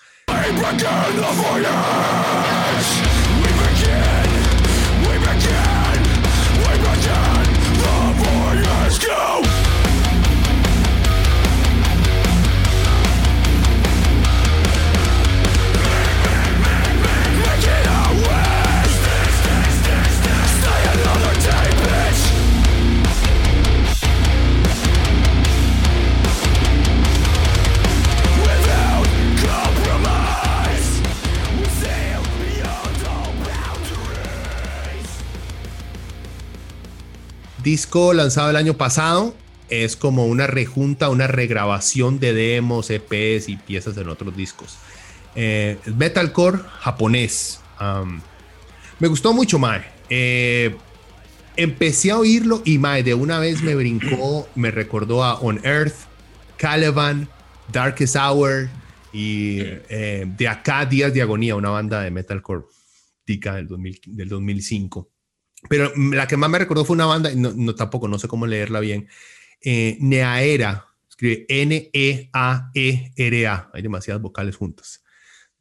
Disco lanzado el año pasado es como una rejunta, una regrabación de demos, EPs y piezas en otros discos. Eh, metalcore japonés. me gustó mucho, Mae. Eh, empecé a oírlo y Mae de una vez me brincó, me recordó a On Earth, Caliban, Darkest Hour y eh, de acá Días de Agonía, una banda de metalcore tica del, del 2005. Pero la que más me recordó fue una banda, no, no tampoco, no sé cómo leerla bien, eh, Neaera, escribe N-E-A-E-R-A, hay demasiadas vocales juntas.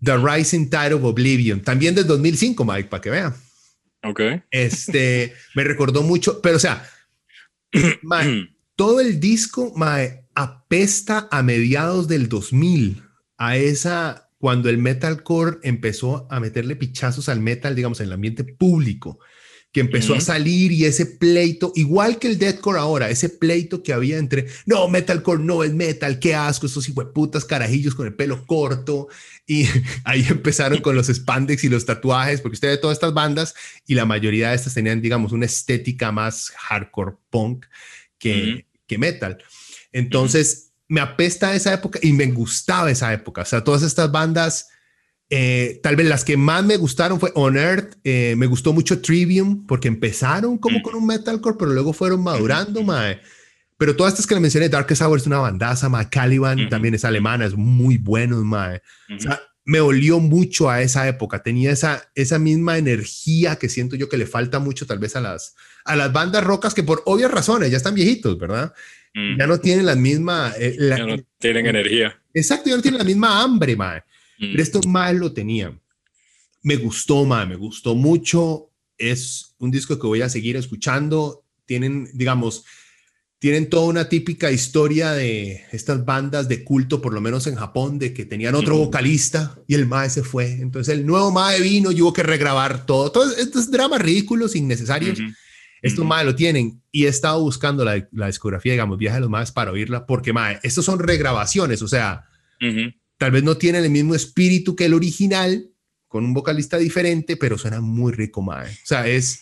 The Rising Tide of Oblivion, también del 2005, Mike, para que vean. Ok. Este, me recordó mucho, pero o sea, todo el disco, Mae, apesta a mediados del 2000, a esa, cuando el metalcore empezó a meterle pichazos al metal, digamos, en el ambiente público que empezó a salir y ese pleito, igual que el deathcore ahora, ese pleito que había entre, no, metalcore no es metal, qué asco, esos putas carajillos con el pelo corto. Y ahí empezaron con los spandex y los tatuajes, porque usted ve todas estas bandas y la mayoría de estas tenían, digamos, una estética más hardcore punk que, que metal. Entonces, me apesta esa época y me gustaba esa época. O sea, todas estas bandas eh, tal vez las que más me gustaron fue On Earth, eh, me gustó mucho Trivium, porque empezaron como con un metalcore, pero luego fueron madurando, mae. Pero todas estas que le mencioné, Darkest Hour es una bandaza, mae. Caliban también es alemana, es muy bueno, mae. O sea, me olió mucho a esa época, tenía esa, esa misma energía que siento yo que le falta mucho tal vez a las, a las bandas rocas que por obvias razones ya están viejitos, ¿verdad? Ya no tienen la misma... Eh, ya no tienen energía. Exacto, ya no tienen la misma hambre, mae. Pero esto más lo tenía. Me gustó, más, me gustó mucho. Es un disco que voy a seguir escuchando. Tienen, digamos, tienen toda una típica historia de estas bandas de culto, por lo menos en Japón, de que tenían otro vocalista y el Mae se fue. Entonces el nuevo Mae vino y hubo que regrabar todo. Todos estos dramas ridículos, innecesarios. Estos Mae lo tienen y he estado buscando la, la discografía, digamos, Viaje de los Maes para oírla, porque Mae, estos son regrabaciones, o sea, Tal vez no tiene el mismo espíritu que el original, con un vocalista diferente, pero suena muy rico, mae. O sea, es,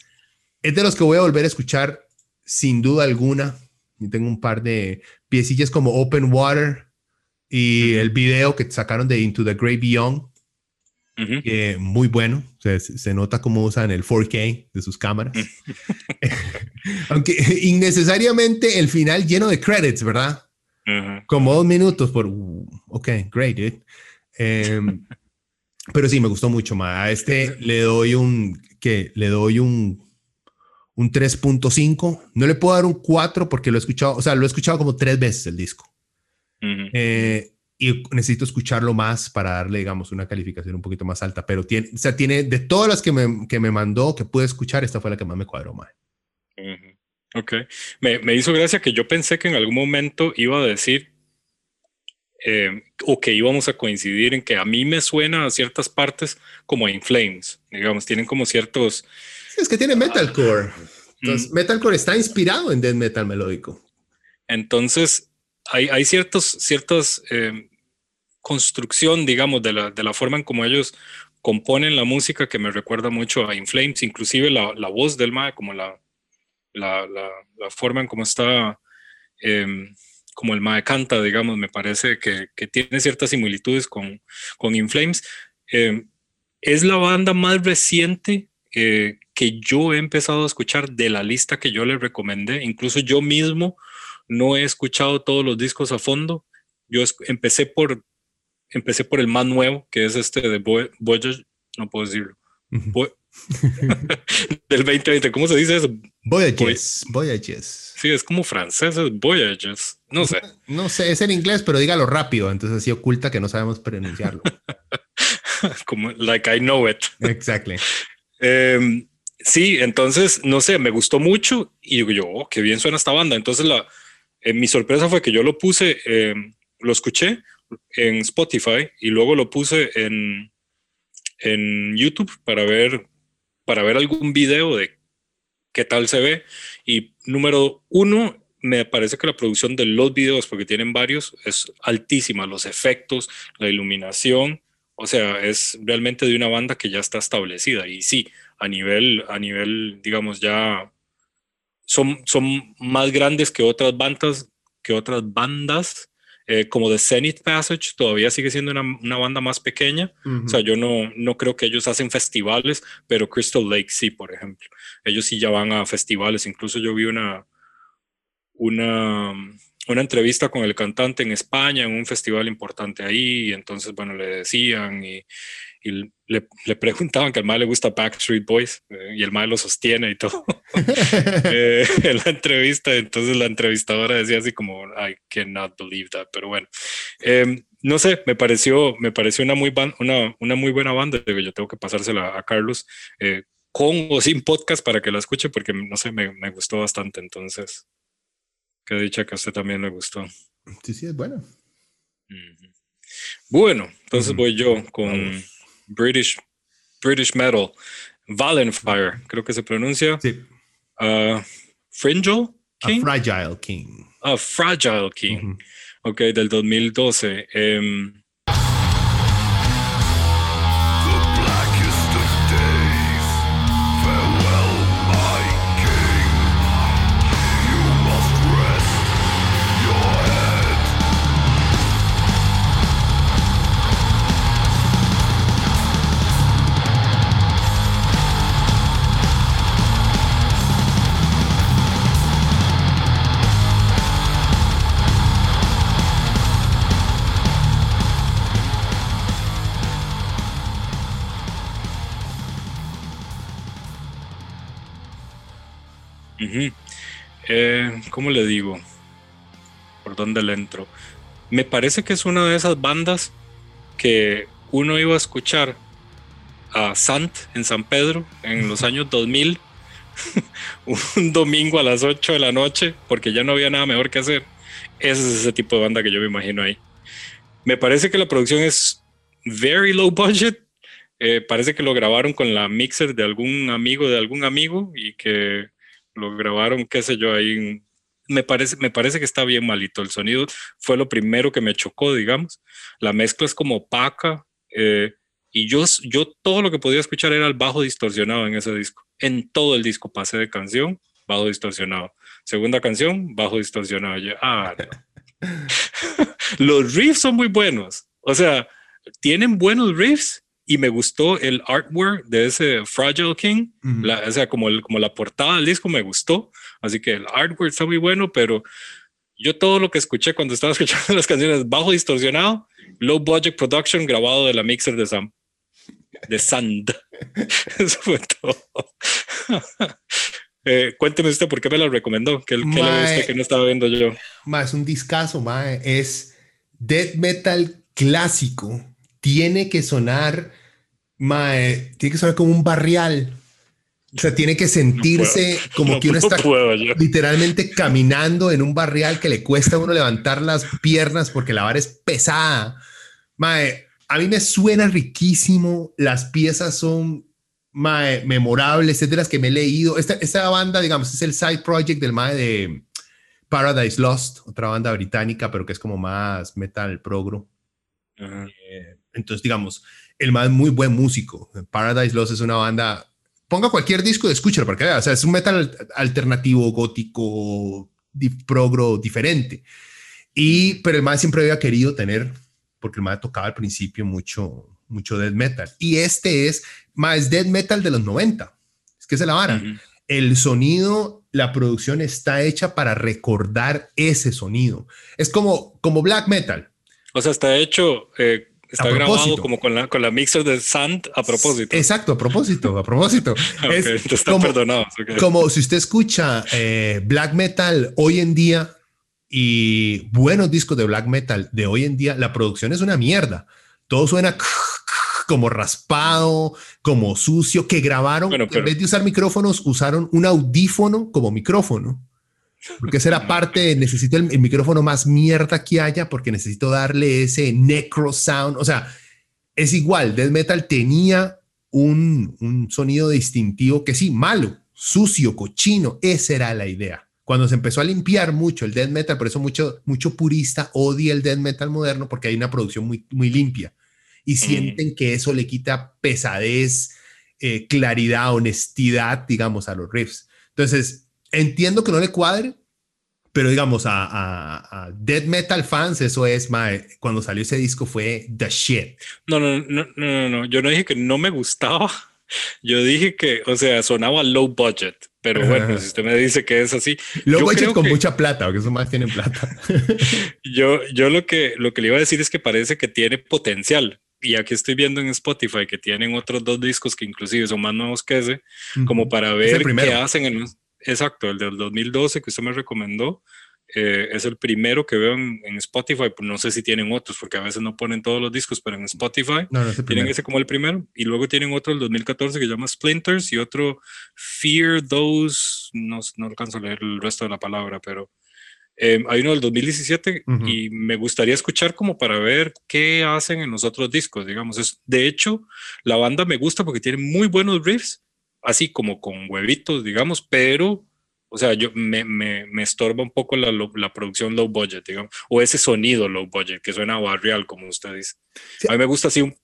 es de los que voy a volver a escuchar sin duda alguna. Y tengo un par de piecillas como Open Water y el video que sacaron de Into the Great Beyond. muy bueno, se, se, nota cómo usan el 4K de sus cámaras. Aunque innecesariamente el final lleno de credits, ¿verdad? Como dos minutos por, ok, great, em, pero sí, me gustó mucho más. A este le doy un, que le doy un, un 3.5. No le puedo dar un 4 porque lo he escuchado, o sea, lo he escuchado como tres veces el disco. Eh, y necesito escucharlo más para darle, digamos, una calificación un poquito más alta. Pero tiene, o sea, tiene de todas las que me, que me mandó, que pude escuchar, esta fue la que más me cuadró más. Ok. Me, me, hizo gracia que yo pensé que en algún momento iba a decir eh, o que íbamos a coincidir en que a mí me suena a ciertas partes como In Flames, digamos, tienen como ciertos... Es que tiene metalcore. Entonces, mm. metalcore está inspirado en death metal melódico. Entonces, hay, hay ciertos, ciertas eh, construcción, digamos, de la, de la forma en como ellos componen la música que me recuerda mucho a In Flames, inclusive la, la voz del Mae, como la, la, la, forma en cómo está, em, como el Mae canta, digamos, me parece que, que tiene ciertas similitudes con, con In Flames. Em, es la banda más reciente eh, que yo he empezado a escuchar de la lista que yo les recomendé. Incluso yo mismo no he escuchado todos los discos a fondo. Yo empecé por, empecé por el más nuevo, que es este de Voyager, no puedo decirlo. del 2020, ¿cómo se dice eso? Voyages, Voyages. Sí, es como francés, es Voyages. No sé. No sé, es en inglés, pero dígalo rápido, entonces así oculta que no sabemos pronunciarlo. como, like I know it. Exactly. Em, sí, entonces, no sé, me gustó mucho y digo yo, oh, qué bien suena esta banda. Entonces, la, eh, mi sorpresa fue que yo lo puse, em, lo escuché en Spotify y luego lo puse en, en YouTube para ver, para ver algún video de qué tal se ve. Y número uno, me parece que la producción de los videos, porque tienen varios, es altísima. Los efectos, la iluminación, o sea, es realmente de una banda que ya está establecida. Y sí, a nivel, a nivel, digamos, ya son, son más grandes que otras bandas, que otras bandas eh, como The Zenith Passage todavía sigue siendo una, una banda más pequeña. O sea, yo no, no creo que ellos hacen festivales, pero Crystal Lake sí, por ejemplo. Ellos sí ya van a festivales. Incluso yo vi una, una, una entrevista con el cantante en España, en un festival importante ahí. Y entonces, bueno, le decían y, y le, le, preguntaban que al mal le gusta Backstreet Boys eh, y el mal lo sostiene y todo eh, en la entrevista. Entonces la entrevistadora decía así como, I cannot believe that, pero bueno. Eh, no sé, me pareció, me pareció una, muy una, una muy buena banda. Yo tengo que pasársela a Carlos eh, con o sin podcast para que la escuche porque, no sé, me, me gustó bastante. Entonces, que dicha que a usted también le gustó. Sí, sí, es bueno. Bueno, entonces voy yo con... British, British Metal, Valenfire, creo que se pronuncia. Sí. Uh, Fringel King. A Fragile King. A Fragile King. Uh -huh. Ok, del 2012. Um, Eh, ¿Cómo le digo? ¿Por dónde le entro? Me parece que es una de esas bandas que uno iba a escuchar a Sant en San Pedro en los años 2000, un domingo a las 8 de la noche, porque ya no había nada mejor que hacer. Ese es ese tipo de banda que yo me imagino ahí. Me parece que la producción es very low budget. Eh, parece que lo grabaron con la mixer de algún amigo de algún amigo y que lo grabaron, qué sé yo, ahí. Me parece, me parece que está bien malito. El sonido fue lo primero que me chocó, digamos. La mezcla es como opaca. Eh, y yo, yo todo lo que podía escuchar era el bajo distorsionado en ese disco. En todo el disco pasé de canción, bajo distorsionado. Segunda canción, bajo distorsionado. ah, Los riffs son muy buenos. O sea, tienen buenos riffs, y me gustó el artwork de ese Fragile King, o sea, como, el, como la portada del disco me gustó, así que el artwork está muy bueno, pero yo todo lo que escuché cuando estaba escuchando las canciones bajo distorsionado, low budget production grabado de la mixer de Sam, de Sand. Eso fue todo. eh, cuénteme usted por qué me la recomendó, ¿Qué, le gusta que no estaba viendo yo? Más un discazo, mae. es death metal clásico tiene que sonar, mae, tiene que sonar como un barrial. O sea, tiene que sentirse como que uno está literalmente caminando en un barrial que le cuesta a uno levantar las piernas porque la vara es pesada. Mae, a mí me suena riquísimo. Las piezas son mae, memorables, etcétera, que me he leído. Esta, esta banda, digamos, es el side project del mae de Paradise Lost, otra banda británica, pero que es como más metal progro. Eh, entonces, digamos, el es muy buen músico. Paradise Lost es una banda ponga cualquier disco de escuchar para que vea. O sea, es un metal alternativo, gótico, progro, diferente. Y, pero el más siempre había querido tener, porque el más tocaba al principio mucho, mucho death metal. Y este es más death metal de los 90. Es que se la vara. El sonido, la producción está hecha para recordar ese sonido. Es como, como black metal. O sea, está hecho eh, Está grabado como con la, con la mixer de Sand a propósito. Exacto, a propósito, a propósito. Como si usted escucha eh, black metal hoy en día y buenos discos de black metal de hoy en día, la producción es una mierda. Todo suena como raspado, como sucio, que grabaron, en vez de usar micrófonos, usaron un audífono como micrófono. Porque esa era parte, necesito el, micrófono más mierda que haya porque necesito darle ese necro sound. O sea, es igual, Death Metal tenía un, un sonido distintivo que sí, malo, sucio, cochino, esa era la idea. Cuando se empezó a limpiar mucho el death metal, por eso mucho, mucho purista odia el death metal moderno porque hay una producción muy, muy limpia y sienten que eso le quita pesadez, eh, claridad, honestidad, digamos, a los riffs. Entonces, entiendo que no le cuadre, pero digamos, a, a, death metal fans, eso es, cuando salió ese disco fue the shit. No, no, no, no, no, yo no dije que no me gustaba, yo dije que, o sea, sonaba low budget, pero bueno, si usted me dice que es así. Low budget con mucha plata, porque eso más tienen plata. yo, yo lo que, lo que le iba a decir es que parece que tiene potencial. Y aquí estoy viendo en Spotify que tienen otros dos discos que inclusive son más nuevos que ese, como para ver qué hacen en, Exacto, el del 2012 que usted me recomendó. Eh, es el primero que veo en, Spotify. Pues no sé si tienen otros, porque a veces no ponen todos los discos, pero en Spotify tienen ese como el primero. Y luego tienen otro del 2014 que se llama Splinters y otro Fear Those. No, no alcanzo a leer el resto de la palabra, pero eh, hay uno del 2017 y me gustaría escuchar como para ver qué hacen en los otros discos, digamos. Es, de hecho, la banda me gusta porque tiene muy buenos riffs así como con huevitos, digamos, pero, o sea, yo me, me, me estorba un poco la, la, producción low budget, digamos, o ese sonido low budget que suena barrial, como usted dice. A mí me gusta así un...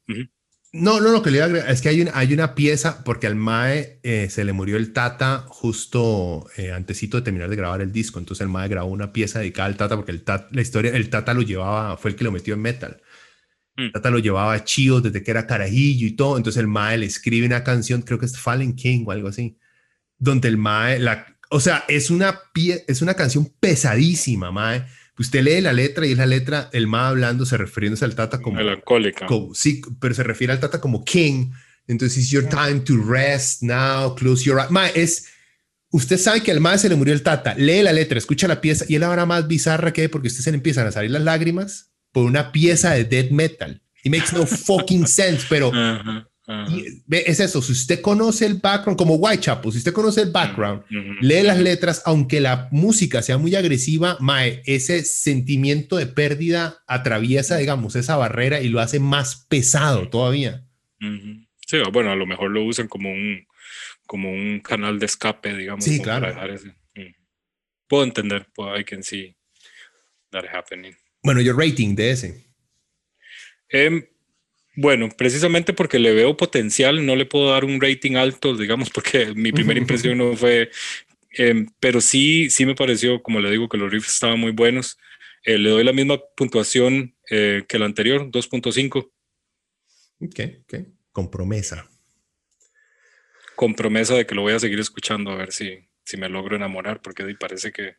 No, no, lo que le iba a es que hay una, hay una pieza, porque al Mae eh, se le murió el Tata justo eh, antesito de terminar de grabar el disco. Entonces el Mae grabó una pieza dedicada al Tata, porque el tata, la historia, el Tata lo llevaba, fue el que lo metió en metal. Mm. Tata lo llevaba chido desde que era carajillo y todo. Entonces el Mae le escribe una canción, creo que es Fallen King o algo así, donde el Mae, la, o sea, es una, pie, es una canción pesadísima, Mae. Usted lee la letra y es la letra, el Mae hablando, se refiriéndose al Tata como. Melancólica. sí, pero se refiere al Tata como King. Entonces, it's your time to rest now, close your eyes. Mae, es. Usted sabe que al Mae se le murió el Tata. Lee la letra, escucha la pieza y es la hora más bizarra que hay porque usted se le empiezan a salir las lágrimas por una pieza de death metal. It makes no fucking sense, pero es eso. Si usted conoce el background, como Whitechapel, si usted conoce el background, lee las letras, aunque la música sea muy agresiva, mae, ese sentimiento de pérdida atraviesa, digamos, esa barrera y lo hace más pesado todavía. Sí, bueno, a lo mejor lo usan como un, como un canal de escape, digamos. Sí, claro. Puedo entender, I can see that happening. Bueno, yo rating de ese. Em, bueno, precisamente porque le veo potencial, no le puedo dar un rating alto, digamos, porque mi primera impresión no fue, em, pero sí, sí me pareció, como le digo, que los riffs estaban muy buenos. Eh, le doy la misma puntuación eh, que la anterior, 2.5. Ok, ok. Con promesa. Con promesa de que lo voy a seguir escuchando a ver si, si me logro enamorar, porque parece que,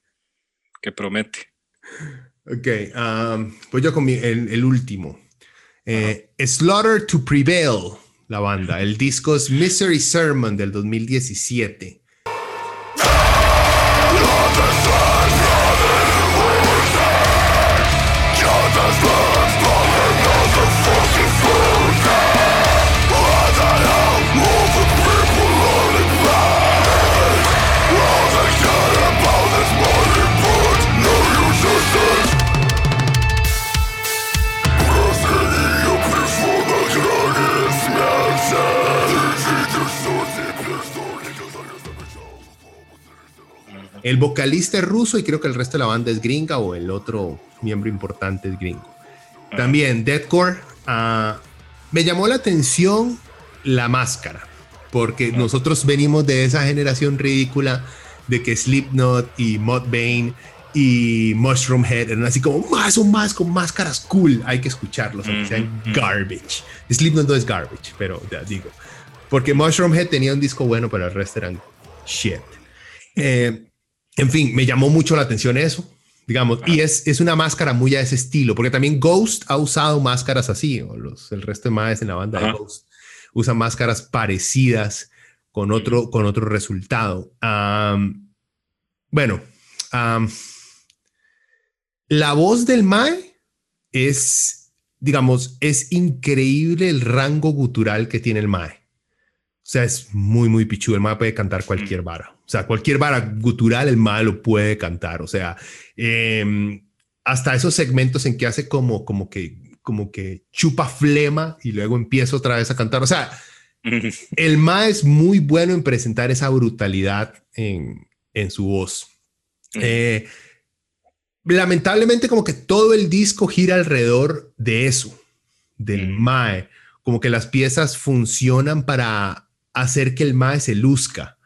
que promete. Ok, um, pues yo con el, último. Eh, Slaughter to Prevail, la banda. El disco es Misery Sermon del 2017. El vocalista es ruso y creo que el resto de la banda es gringa o el otro miembro importante es gringo. También Deadcore. ah, me llamó la atención la máscara, porque nosotros venimos de esa generación ridícula de que Slipknot y Mudvayne y Mushroom Head eran así como más o más con máscaras cool. Hay que escucharlos, aunque sean garbage. Slipknot no es garbage, pero ya digo. Porque Mushroom Head tenía un disco bueno, pero el resto eran shit. Eh, en fin, me llamó mucho la atención eso, digamos, y es, es una máscara muy a ese estilo, porque también Ghost ha usado máscaras así, o los, el resto de más en la banda de. Ghost usan máscaras parecidas con otro, con otro resultado. Bueno, la voz del Mae es, digamos, es increíble el rango gutural que tiene el Mae. O sea, es muy, muy pichudo. El Mae puede cantar cualquier vara. O sea, cualquier vara gutural, el Mae lo puede cantar. O sea, em, hasta esos segmentos en que hace como, como que, como que chupa flema y luego empieza otra vez a cantar. O sea, el Ma es muy bueno en presentar esa brutalidad en, en su voz. Eh, lamentablemente como que todo el disco gira alrededor de eso, del Ujú. Mae. Como que las piezas funcionan para hacer que el Mae se luzca,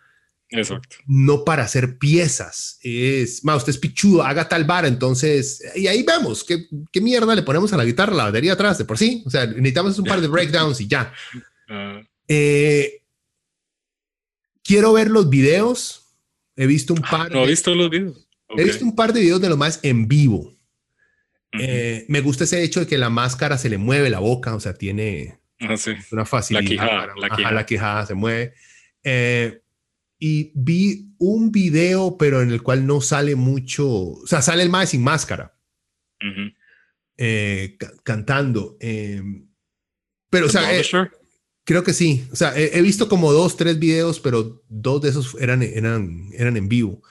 Exacto. no para hacer piezas. Es, Ma, usted es pichudo, haga tal vara, entonces, y ahí vemos qué, qué mierda le ponemos a la guitarra, la batería atrás, de por sí. O sea, necesitamos un par de breakdowns y ya. Ah, Eh, quiero ver los videos. He visto un par. no he visto los videos. He visto un par de videos de lo más en vivo. Eh, me gusta ese hecho de que la máscara se le mueve la boca, o sea, tiene Ah, sí. una facilidad. quijada, para- la ajá, quijada. la quijada se mueve. Eh, y vi un video, pero en el cual no sale mucho, o sea, sale el más sin máscara, Ujú. eh, ca- cantando. eh, pero, o sea, eh. Creo que sí. O sea, he, he visto como dos, tres videos, pero dos de esos eran, eran, eran en vivo.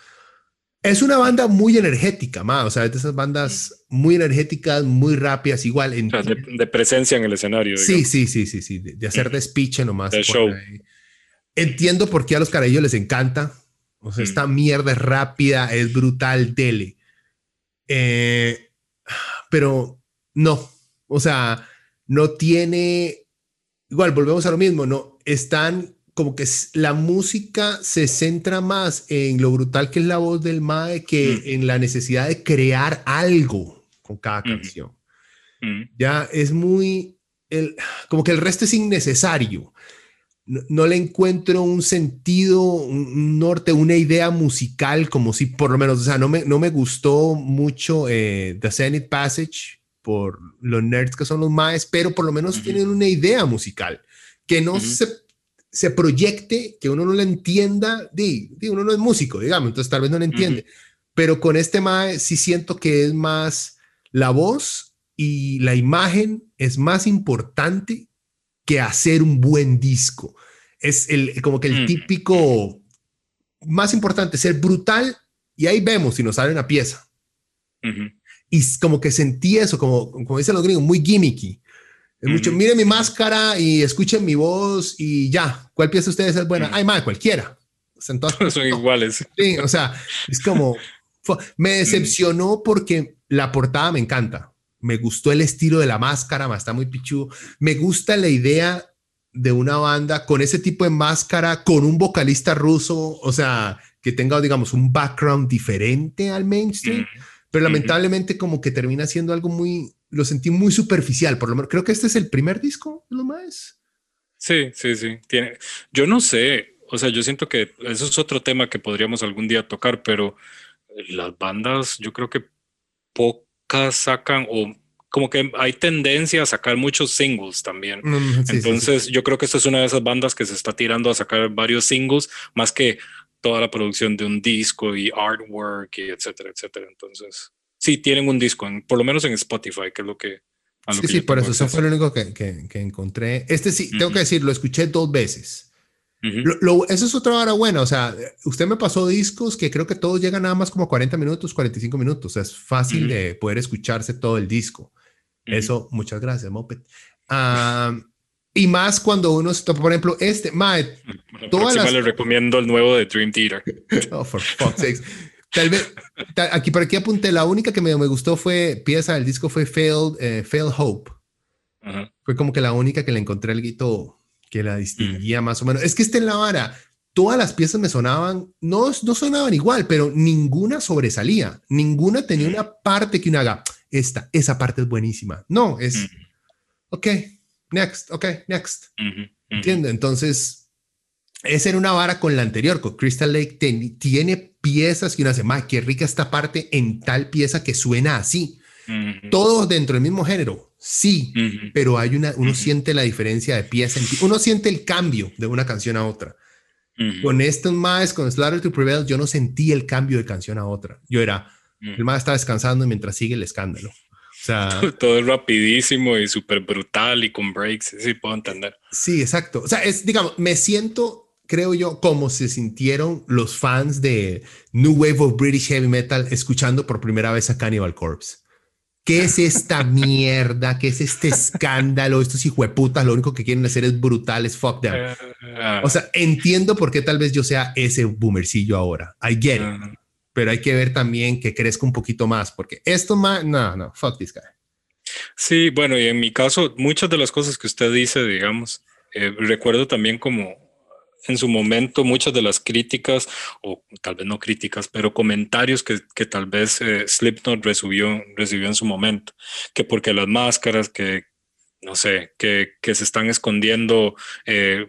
Es una banda muy energética, ma. O sea, es de esas bandas muy energéticas, muy rápidas, igual. En, O sea, de, de presencia en el escenario. sí, digamos. sí, sí, sí, sí. De, de hacer despiche nomás. Ponen show. ahí. Entiendo por qué a los carajillos les encanta. O sea, Mm. esta mierda es rápida, es brutal, tele. Eh, pero no. O sea, no tiene. Igual, volvemos a lo mismo, ¿no? Están como que la música se centra más en lo brutal que es la voz del Mae que Mm. en la necesidad de crear algo con cada Ujú. canción. Ujú. Ya es muy, el, como que el resto es innecesario. No, no le encuentro un sentido, un, norte, una idea musical, como si por lo menos, o sea, no me, no me gustó mucho eh, The Zenith Passage por los nerds que son los maes, pero por lo menos tienen una idea musical que no se, se proyecte, que uno no la entienda. Di, di, uno no es músico, digamos, entonces tal vez no la entiende. Pero con este mae sí siento que es más la voz y la imagen es más importante que hacer un buen disco. Es el, como que el Mm. típico más importante, ser brutal y ahí vemos si nos sale una pieza. Ujú. Y s- como que sentí eso, como, como dicen los gringos, muy gimmicky. Es mucho, Ujú. miren mi máscara y escuchen mi voz y ya. ¿Cuál pieza de ustedes es buena? Ujú. Ay, madre, cualquiera. Entonces, Son iguales. Sí, o sea, es como, me decepcionó porque la portada me encanta. Me gustó el estilo de la máscara, está muy pichu. Me gusta la idea de una banda con ese tipo de máscara, con un vocalista ruso, o sea, que tenga, digamos, un background diferente al mainstream, pero lamentablemente como que termina siendo algo muy, lo sentí muy superficial, por lo menos, creo que este es el primer disco, lo más. Sí, sí, sí. Tiene, yo no sé, o sea, yo siento que eso es otro tema que podríamos algún día tocar, pero las bandas, yo creo que sacan o como que hay tendencia a sacar muchos singles también. Mm, sí, sí, sí. Entonces, yo creo que esta es una de esas bandas que se está tirando a sacar varios singles, más que toda la producción de un disco y artwork y etcétera, etcétera. Entonces, sí, tienen un disco, en- por lo menos en Spotify, que es lo que... a lo Sí, que sí, por eso, eso fue lo único que, que, que encontré. Este sí, tengo que decir, lo escuché dos veces. Lo, lo- eso es otra hora buena, o sea, usted me pasó discos que creo que todos llegan nada más como 40 minutos, 45 minutos, o sea, es fácil de poder escucharse todo el disco. Eso, muchas gracias, Moped. Y más cuando uno se topa, por ejemplo, este, mae, La todas las- les recomiendo el nuevo de Dream Theater. oh, for fuck's sakes. Tal vez, aquí por aquí apunté, la única que me, me gustó fue, pieza del disco fue Failed, eh, Failed Hope. Fue como que la única que le encontré el guito que la distinguía más o menos. Es que está en la vara. Todas las piezas me sonaban, no, no sonaban igual, pero ninguna sobresalía. Ninguna tenía una parte que uno haga, esta, esa parte es buenísima. No, es, ok, next, ok, next. ¿Entiendes? Entonces, esa era una vara con la anterior, con Crystal Lake. tiene piezas que uno hace, más qué rica esta parte en tal pieza que suena así. Todo dentro del mismo género, sí, pero hay una, uno siente la diferencia de pieza, uno siente el cambio de una canción a otra. Con estos más, con Slaughter to Prevail, yo no sentí el cambio de canción a otra. Yo era, el más está descansando mientras sigue el escándalo. O sea, todo es rapidísimo y súper brutal y con breaks, sí puedo entender. Sí, exacto. O sea, es, digamos, me siento creo yo, como se sintieron los fans de New Wave of British Heavy Metal escuchando por primera vez a Cannibal Corpse. ¿Qué es esta mierda? ¿Qué es este escándalo? Estos hijueputas lo único que quieren hacer es brutales, fuck them. O sea, entiendo por qué tal vez yo sea ese boomercillo ahora. I get it. Pero hay que ver también que crezca un poquito más, porque esto más, no, no, fuck this guy. Sí, bueno, y en mi caso, muchas de las cosas que usted dice, digamos, eh, recuerdo también como en su momento muchas de las críticas, o tal vez no críticas, pero comentarios que, que tal vez eh, Slipknot recibió, recibió en su momento, que porque las máscaras, que no sé, que, que se están escondiendo eh,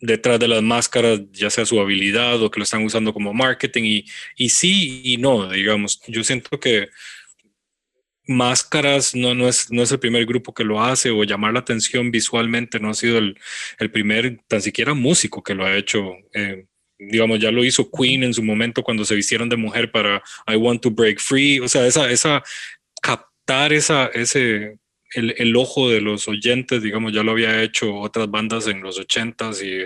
detrás de las máscaras, ya sea su habilidad o que lo están usando como marketing, y, y sí y no, digamos, yo siento que Máscaras no, no, es, no es el primer grupo que lo hace o llamar la atención visualmente no ha sido el, el primer, tan siquiera músico que lo ha hecho. Eh, digamos, ya lo hizo Queen en su momento cuando se vistieron de mujer para I Want to Break Free. O sea, esa, esa captar esa, ese, el, el, ojo de los oyentes, digamos, ya lo había hecho otras bandas en los ochentas y,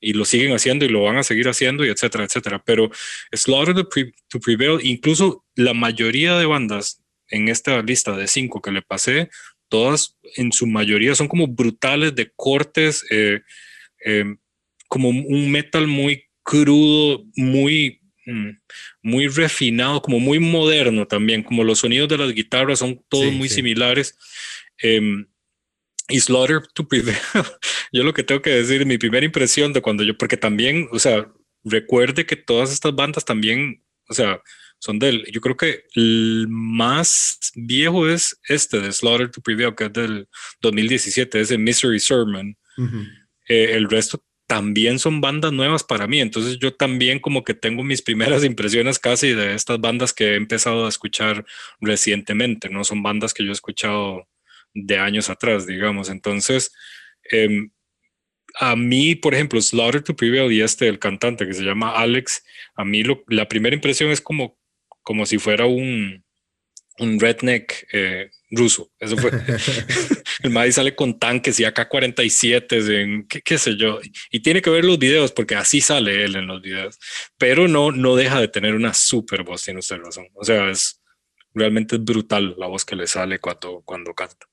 y lo siguen haciendo y lo van a seguir haciendo y etcétera, etcétera. Pero Slaughter to, to Prevail, incluso la mayoría de bandas en esta lista de cinco que le pasé, todas en su mayoría son como brutales de cortes, eh, em, como un metal muy crudo, muy, mm, muy refinado, como muy moderno también, como los sonidos de las guitarras son todos muy similares. Em, y Slaughter to Prevail, yo lo que tengo que decir, mi primera impresión de cuando yo, porque también, o sea, recuerde que todas estas bandas también, o sea, son del, yo creo que el más viejo es este de Slaughter to Prevail, que es del 2017, es de Misery Sermon. Eh, el resto también son bandas nuevas para mí, entonces yo también como que tengo mis primeras impresiones casi de estas bandas que he empezado a escuchar recientemente, no son bandas que yo he escuchado de años atrás, digamos, entonces... Em, a mí, por ejemplo, Slaughter to Prevail y este, el cantante que se llama Alex, a mí lo, la primera impresión es como como si fuera un, un redneck eh, ruso. Eso fue. el maíz sale con tanques y AK-47, ¿qué, qué sé yo. Y tiene que ver los videos porque así sale él en los videos. Pero no, no deja de tener una super voz, tiene usted razón. O sea, es realmente brutal la voz que le sale cuando, cuando canta.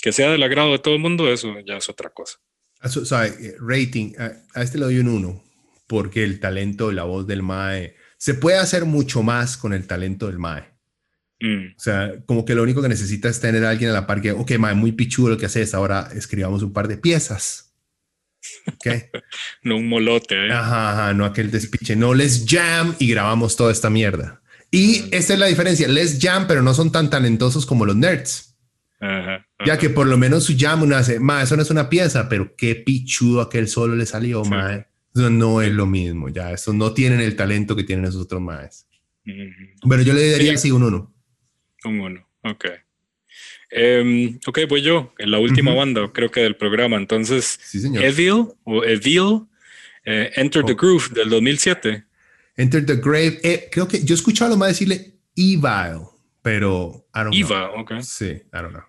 Que sea del agrado de todo el mundo, eso ya es otra cosa. O sea, eh, rating, a, este le doy un 1 porque el talento, la voz del Mae se puede hacer mucho más con el talento del Mae. Mm. O sea, como que lo único que necesita es tener a alguien a la par que, ok, Mae, muy pichudo lo que haces, ahora escribamos un par de piezas. Okay. no un molote. ¿eh? Ajá, no aquel despiche. No, les jam y grabamos toda esta mierda. Y esta es la diferencia. Les jam, pero no son tan talentosos como los nerds. Ya que por lo menos su jam uno hace, ma, eso no es una pieza, pero qué pichudo aquel solo le salió, sí no es lo mismo, ya, eso no tienen el talento que tienen esos otros más. Pero yo le daría así un uno. Un uno, ok. Em, ok, voy yo, en la última banda, creo que del programa. Entonces, Evil o Evil, eh, Enter the. Groove del 2007. Enter the Grave, eh, creo que yo he escuchado a lo más decirle Evil, pero I don't Eva, ok. Sí, I don't know.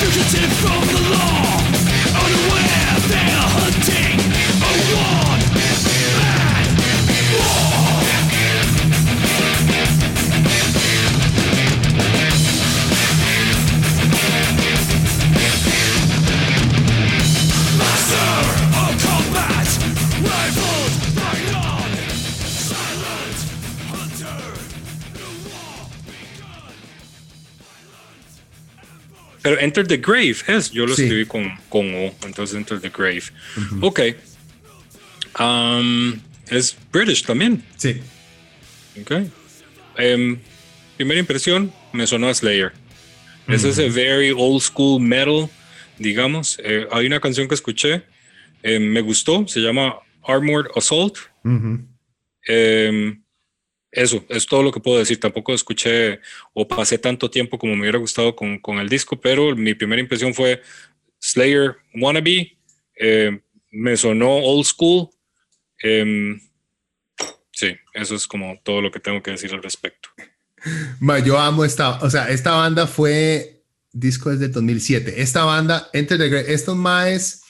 Fugitive from the law, Pero Enter the Grave es, yo lo Sí. escribí con, con O, entonces Enter the Grave. Ok. Um, es British también. Sí. Ok. Em, primera impresión, me sonó a Slayer. Es ese very old school metal, digamos. Eh, hay una canción que escuché, eh, me gustó, se llama Armored Assault. Em, eso, es todo lo que puedo decir. Tampoco escuché o pasé tanto tiempo como me hubiera gustado con, con el disco, pero mi primera impresión fue Slayer Wannabe. Em, me sonó old school. Em, sí, eso es como todo lo que tengo que decir al respecto. Ma, yo amo esta, o sea, esta banda fue disco desde 2007. Esta banda, Enter the Grave, estos maes,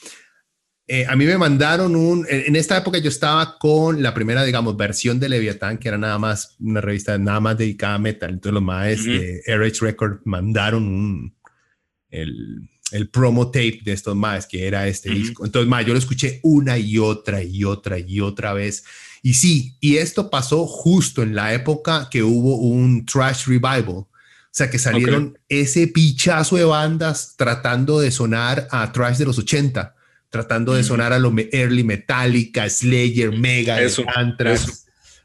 eh, a mí me mandaron un, en, esta época yo estaba con la primera, digamos, versión de Leviatán, que era nada más una revista nada más dedicada a metal. Entonces los maes Ujú. de RH Record mandaron un, el, el promo tape de estos maes, que era este disco. Entonces, ma, yo lo escuché una y otra y otra y otra vez. Y sí, y esto pasó justo en la época que hubo un trash revival. O sea, que salieron ese pichazo de bandas tratando de sonar a trash de los 80, tratando de sonar a lo early Metallica, Slayer, Mega, Eso, Anthrax. eso.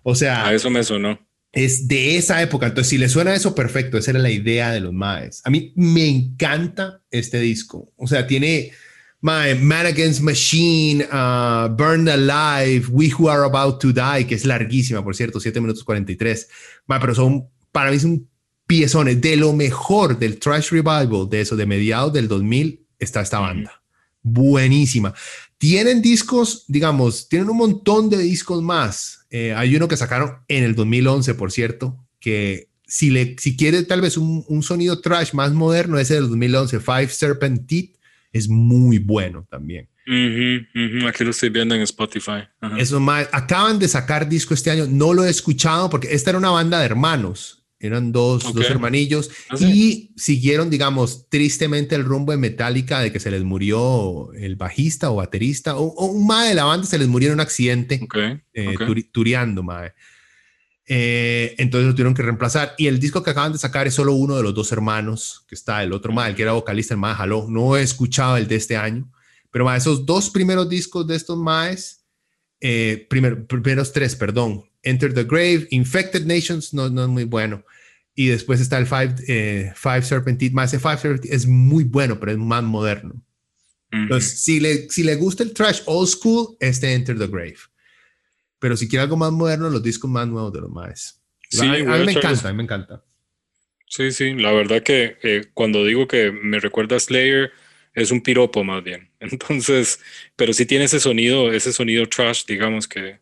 O sea, A eso me sonó. es de esa época. Entonces, si le suena eso, perfecto. Esa era la idea de los Maes. A mí me encanta este disco. O sea, tiene mae, Man Against Machine, uh, Burned Alive, We Who Are About to Die, que es larguísima, por cierto, 7 minutos 43. Mae, pero son, para mí, son piezones. De lo mejor del Trash Revival, de eso, de mediados del 2000, está esta banda. Buenísima. Tienen discos, digamos, tienen un montón de discos más. Eh, hay uno que sacaron en el 2011, por cierto, que si, le, si quiere tal vez un, un sonido trash más moderno, ese del 2011, Five Serpent Teeth, es muy bueno también. Ujú, ujú, Aquí lo estoy viendo en Spotify. Ajá. Eso más, acaban de sacar disco este año, no lo he escuchado porque esta era una banda de hermanos, eran dos, Ok. dos hermanillos sí. y siguieron, digamos, tristemente el rumbo de Metallica de que se les murió el bajista o baterista o, o un mae de la banda se les murió en un accidente Ok, eh, tureando, mae. Eh, entonces lo tuvieron que reemplazar. Y el disco que acaban de sacar es solo uno de los dos hermanos, que está el otro mae, el que era vocalista, el mae jaló. No he escuchado el de este año, pero mae, esos dos primeros discos de estos maes, eh, primer- primeros tres, perdón, Enter the Grave, Infected Nations, no, no es muy bueno. Y después está el Five, eh, Five Serpent Teeth, mae, ese Five Serpent es muy bueno, pero es más moderno. Ujú. Entonces, si le, si le gusta el trash old school, este Enter the Grave. Pero si quiere algo más moderno, los discos más nuevos de los más. Sí, a, mí- a mí me encanta, a mí me encanta. Sí, sí, la verdad que eh, cuando digo que me recuerda a Slayer, es un piropo más bien. Entonces, pero sí tiene ese sonido, ese sonido trash, digamos, que,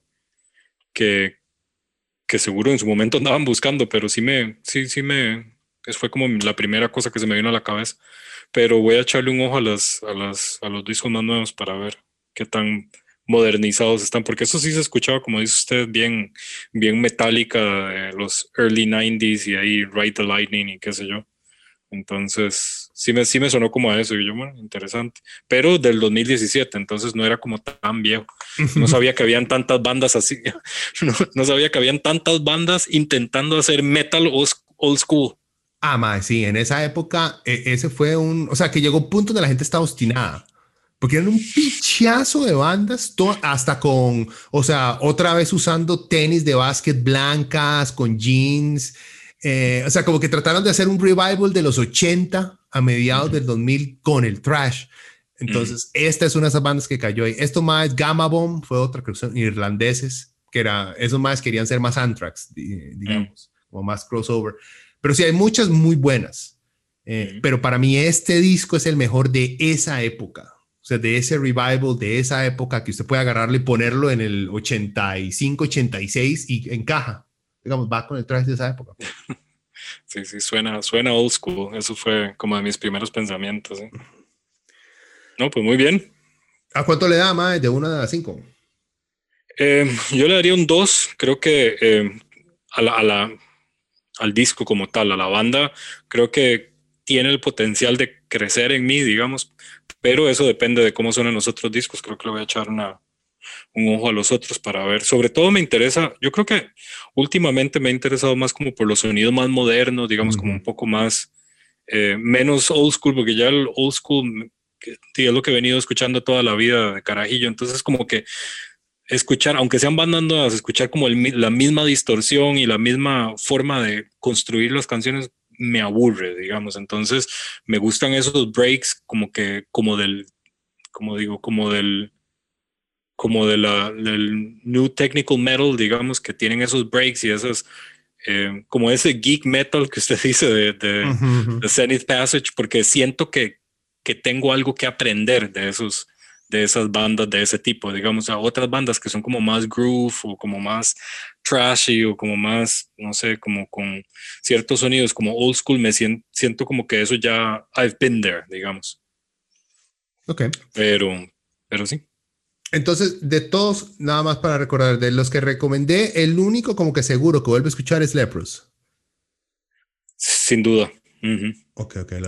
que, que seguro en su momento andaban buscando, pero sí me, sí, sí me, es- fue como la primera cosa que se me vino a la cabeza. Pero voy a echarle un ojo a las, a las, a los discos más nuevos para ver qué tan modernizados están, porque eso sí se escuchaba, como dice usted, bien, bien metálica de los early 90s y ahí Ride the Lightning y qué sé yo. Entonces, sí me, sí me sonó como a eso y yo, bueno, interesante. Pero del 2017, entonces no era como tan viejo. No sabía que habían tantas bandas así. No, no sabía que habían tantas bandas intentando hacer metal old school. Ah, mae, sí, en esa época, e- ese fue un. O sea, que llegó un punto donde la gente estaba obstinada. Porque eran un pichazo de bandas, to- hasta con, o sea, otra vez usando tenis de básquet blancas, con jeans. Eh, o sea, como que trataron de hacer un revival de los 80 a mediados del 2000 con el trash. Entonces, esta es una de esas bandas que cayó ahí. Esto más, Gamma Bomb fue otra que son irlandeses, que era, esos más querían ser más Anthrax, di- digamos, como más crossover. Pero sí, hay muchas muy buenas. Eh. Pero para mí este disco es el mejor de esa época. O sea, de ese revival, de esa época que usted puede agarrarlo y ponerlo en el 85, 86 y encaja. Digamos, va con el traje de esa época. Sí, sí, suena, suena old school. Eso fue como de mis primeros pensamientos. ¿eh? No, pues muy bien. ¿A cuánto le da, más De 1 a 5. Eh, yo le daría un 2, creo que eh, a la, a la- al disco como tal, a la banda, creo que tiene el potencial de crecer en mí, digamos, pero eso depende de cómo suenan los otros discos, creo que le voy a echar una, un ojo a los otros para ver, sobre todo me interesa, yo creo que últimamente me ha interesado más como por los sonidos más modernos, digamos, como un poco más eh, menos old school, porque ya el old school es lo que he venido escuchando toda la vida de carajillo. Entonces, como que escuchar, aunque sean bandas nuevas, escuchar como la misma distorsión y la misma forma de construir las canciones me aburre, digamos. Entonces, me gustan esos breaks como que, como del, como digo, como del, como de la, del new technical metal, digamos, que tienen esos breaks y esos, eh, como ese geek metal que usted dice de, de, Zenith Passage, porque siento que, que tengo algo que aprender de esos, de esas bandas de ese tipo, digamos, a otras bandas que son como más groove o como más trashy o como más, no sé, como con ciertos sonidos como old school, me siento, siento como que eso ya, I've been there, digamos. Ok. Pero, pero sí. Entonces, de todos, nada más para recordar, de los que recomendé, el único como que seguro que vuelve a escuchar es Lepros. Sin duda.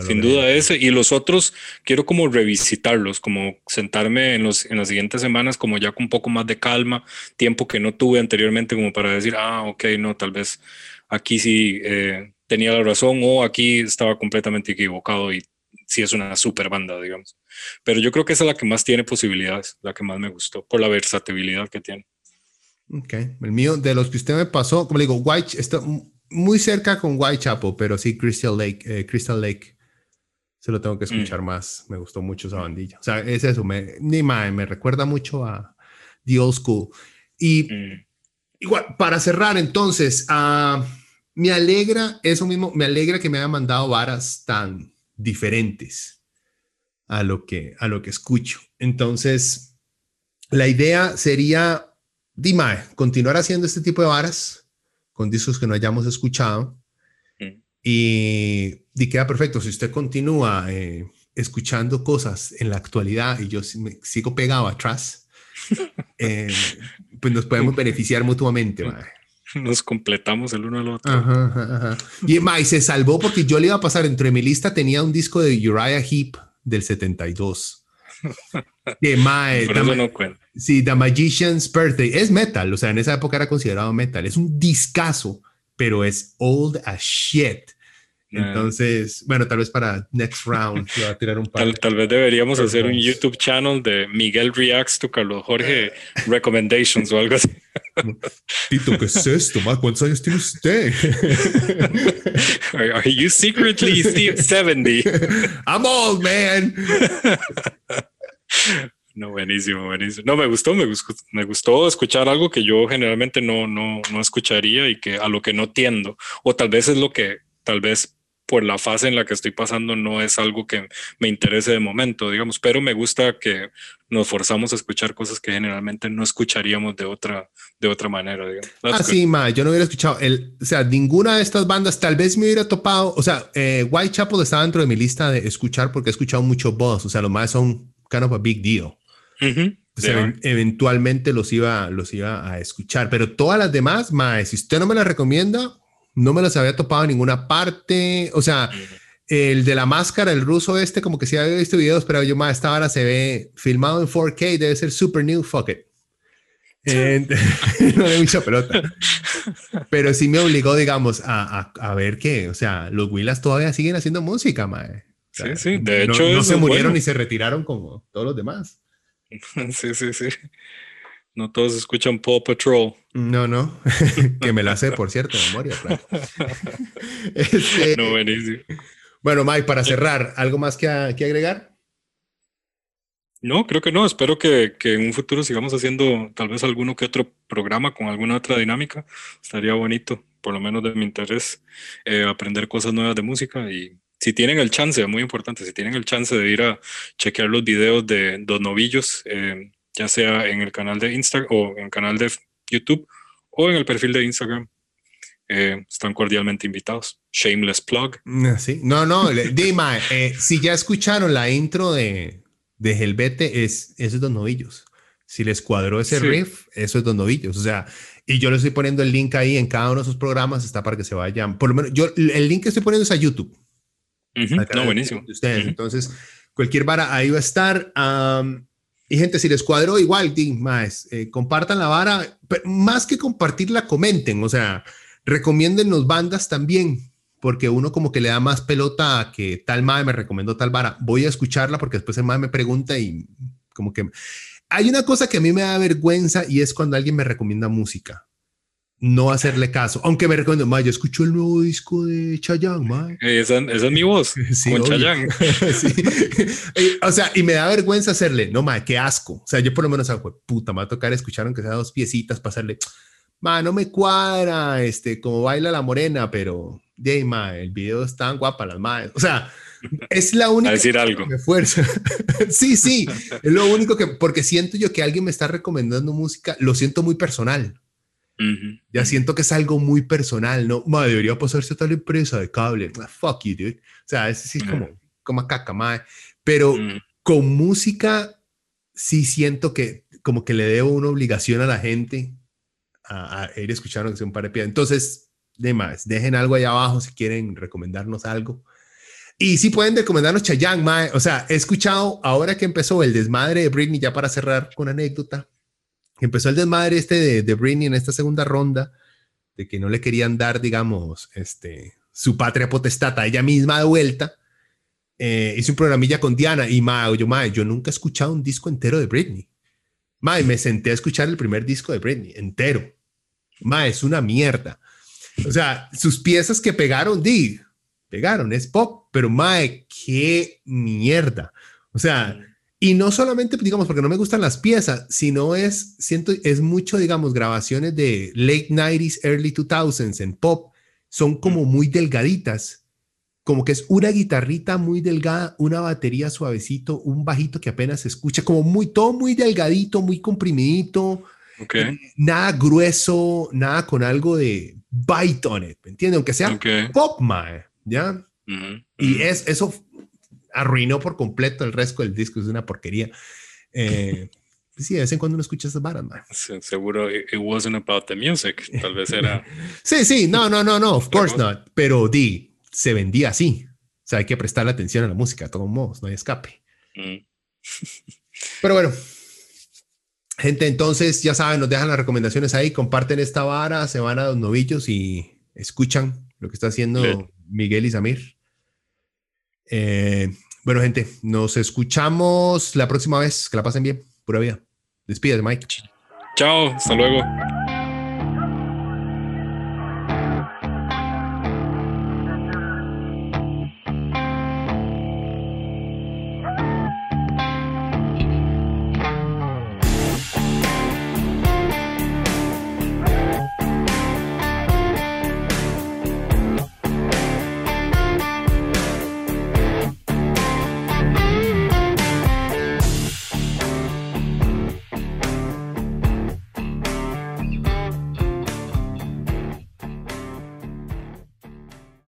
Sin duda ese. Y los otros quiero como revisitarlos, como sentarme en, los, en las siguientes semanas como ya con un poco más de calma, tiempo que no tuve anteriormente como para decir, ah, ok, no, tal vez aquí sí eh, tenía la razón o aquí estaba completamente equivocado y sí es una super banda, digamos. Pero yo creo que esa es la que más tiene posibilidades, la que más me gustó, por la versatilidad que tiene. Ok, el mío, de los que usted me pasó, como le digo, White, está, muy cerca con Whitechapel, pero sí Crystal Lake, eh, Crystal Lake. Se lo tengo que escuchar mm. más. Me gustó mucho esa bandilla. O sea, es eso. Me, ni más, me recuerda mucho a The Old School. Y mm. igual, para cerrar, entonces, uh, me alegra eso mismo. Me alegra que me haya mandado varas tan diferentes a lo que, a lo que escucho. Entonces, la idea sería, Dime, continuar haciendo este tipo de varas con discos que no hayamos escuchado. Mm. Y, y, queda perfecto. Si usted continúa eh, escuchando cosas en la actualidad y yo me sigo pegado atrás, eh, pues nos podemos beneficiar mutuamente. Nos completamos el uno al otro. Y, y se salvó porque yo le iba a pasar, entre mi lista tenía un disco de Uriah Heep del 72 que mae, no. Sí, The Magician's Birthday es metal, o sea, en esa época era considerado metal. Es un discazo, pero es old as shit. Entonces, bueno, tal vez para next round va a tirar un par. Tal, vez deberíamos hacer un YouTube channel de Miguel Reacts to Carlos Jorge Recommendations o algo así. Tito, ¿qué es esto? ¿Cuántos años tiene usted? Are, you secretly 70? I'm old, man. No, buenísimo, buenísimo. No, me gustó, me gustó, me gustó escuchar algo que yo generalmente no, no, no escucharía y que a lo que no tiendo. O tal vez es lo que, tal vez por la fase en la que estoy pasando no es algo que me interese de momento, digamos, pero me gusta que nos forzamos a escuchar cosas que generalmente no escucharíamos de otra, de otra manera, digamos. ah, sí, ma, yo no hubiera escuchado, el, o sea, ninguna de estas bandas tal vez me hubiera topado, o sea, eh, Whitechapel estaba dentro de mi lista de escuchar porque he escuchado mucho voz, o sea, los más son kind of a big deal. eventualmente los iba, los iba a escuchar, pero todas las demás, ma, si usted no me las recomienda, no me las había topado en ninguna parte. O sea, el de la máscara, el ruso este, como que sí había visto videos, pero yo más esta hora se ve filmado en 4K, debe ser super new, fuck it. no hay mucha pelota. Pero sí me obligó, digamos, a, a, ver que, o sea, los Willas todavía siguen haciendo música, mae. sí, sí, de hecho. No, se murieron ni se retiraron como todos los demás. sí, sí, sí. No todos escuchan Paw Patrol. No, no. que me la sé, por cierto, memoria. Este, no, buenísimo. Bueno, Mike, para cerrar, ¿algo más que, que, agregar? No, creo que no. Espero que, que, en un futuro sigamos haciendo tal vez alguno que otro programa con alguna otra dinámica. Estaría bonito, por lo menos de mi interés, eh, aprender cosas nuevas de música y si tienen el chance, muy importante, si tienen el chance de ir a chequear los videos de Dos Novillos, eh, ya sea en el canal de Instagram o en el canal de YouTube o en el perfil de Instagram. Eh, están cordialmente invitados. Shameless plug. Mm, sí. No, no, Dima, eh, si ya escucharon la intro de, de Helvete, es, esos dos novillos. Si les cuadró ese riff, eso es dos novillos. O sea, y yo le estoy poniendo el link ahí en cada uno de esos programas, está para que se vayan. Por lo menos, yo el link que estoy poniendo es a YouTube. No, buenísimo. ustedes. Entonces, cualquier vara ahí va a estar. Y gente, si les cuadró, igual, más, eh, compartan la vara, pero más que compartirla, comenten, o sea, recomiéndennos bandas también, porque uno como que le da más pelota a que tal madre me recomendó tal vara. Voy a escucharla porque después el madre me pregunta y como que... Hay una cosa que a mí me da vergüenza y es cuando alguien me recomienda música no hacerle caso. Aunque me recuerdo, ma, yo escucho el nuevo disco de Chayanne, ma. Esa, esa, es mi voz, sí, con Chayanne. sí. o sea, y me da vergüenza hacerle, no, ma, qué asco. O sea, yo por lo menos, hago, puta, me va a tocar escuchar aunque sea dos piecitas para hacerle, ma, no me cuadra, este, como baila la morena, pero, de, ma, el video está tan guapa las madres. O sea, es la única. A decir algo. Que me fuerza. sí, sí, es lo único que, porque siento yo que alguien me está recomendando música, lo siento muy personal. Ya siento que es algo muy personal, ¿no? Madre, debería pasarse a tal empresa de cable. Fuck you, dude. O sea, es sí como, como caca, madre. Pero con música sí siento que como que le debo una obligación a la gente a, ir escuchando que sea un par de piedras. Entonces, de más, dejen algo ahí abajo si quieren recomendarnos algo. Y si pueden recomendarnos Chayanne, mae. O sea, he escuchado ahora que empezó el desmadre de Britney, ya para cerrar con anécdota, empezó el desmadre este de, de Britney en esta segunda ronda, de que no le querían dar, digamos, este, su patria potestata ella misma de vuelta. Eh, hice un programilla con Diana y ma, yo, ma, yo nunca he escuchado un disco entero de Britney. Ma, me senté a escuchar el primer disco de Britney entero. Ma, es una mierda. O sea, sus piezas que pegaron, di, pegaron, es pop, pero ma, qué mierda. O sea, y no solamente, digamos, porque no me gustan las piezas, sino es, siento, es mucho, digamos, grabaciones de late 90s, early 2000s en pop, son como muy delgaditas, como que es una guitarrita muy delgada, una batería suavecito, un bajito que apenas se escucha, como muy, todo muy delgadito, muy comprimidito, okay. nada grueso, nada con algo de bite on it, ¿me entiendes? Aunque sea pop, mae, ¿ya? Y es, eso arruinó por completo el resto del disco, es una porquería. Eh, sí, de vez en cuando uno escucha esas varas, seguro it, wasn't about the music, tal vez era. sí, sí, no, no, no, no, of course not, pero di, se vendía así. O sea, hay que prestarle atención a la música, de todos modos, no hay escape. Mm. pero bueno, gente, entonces ya saben, nos dejan las recomendaciones ahí, comparten esta vara, se van a los novillos y escuchan lo que está haciendo Miguel y Samir. Eh, bueno, gente, nos escuchamos la próxima vez. Que la pasen bien. Pura vida. Despídete, Mike. Chao, hasta luego.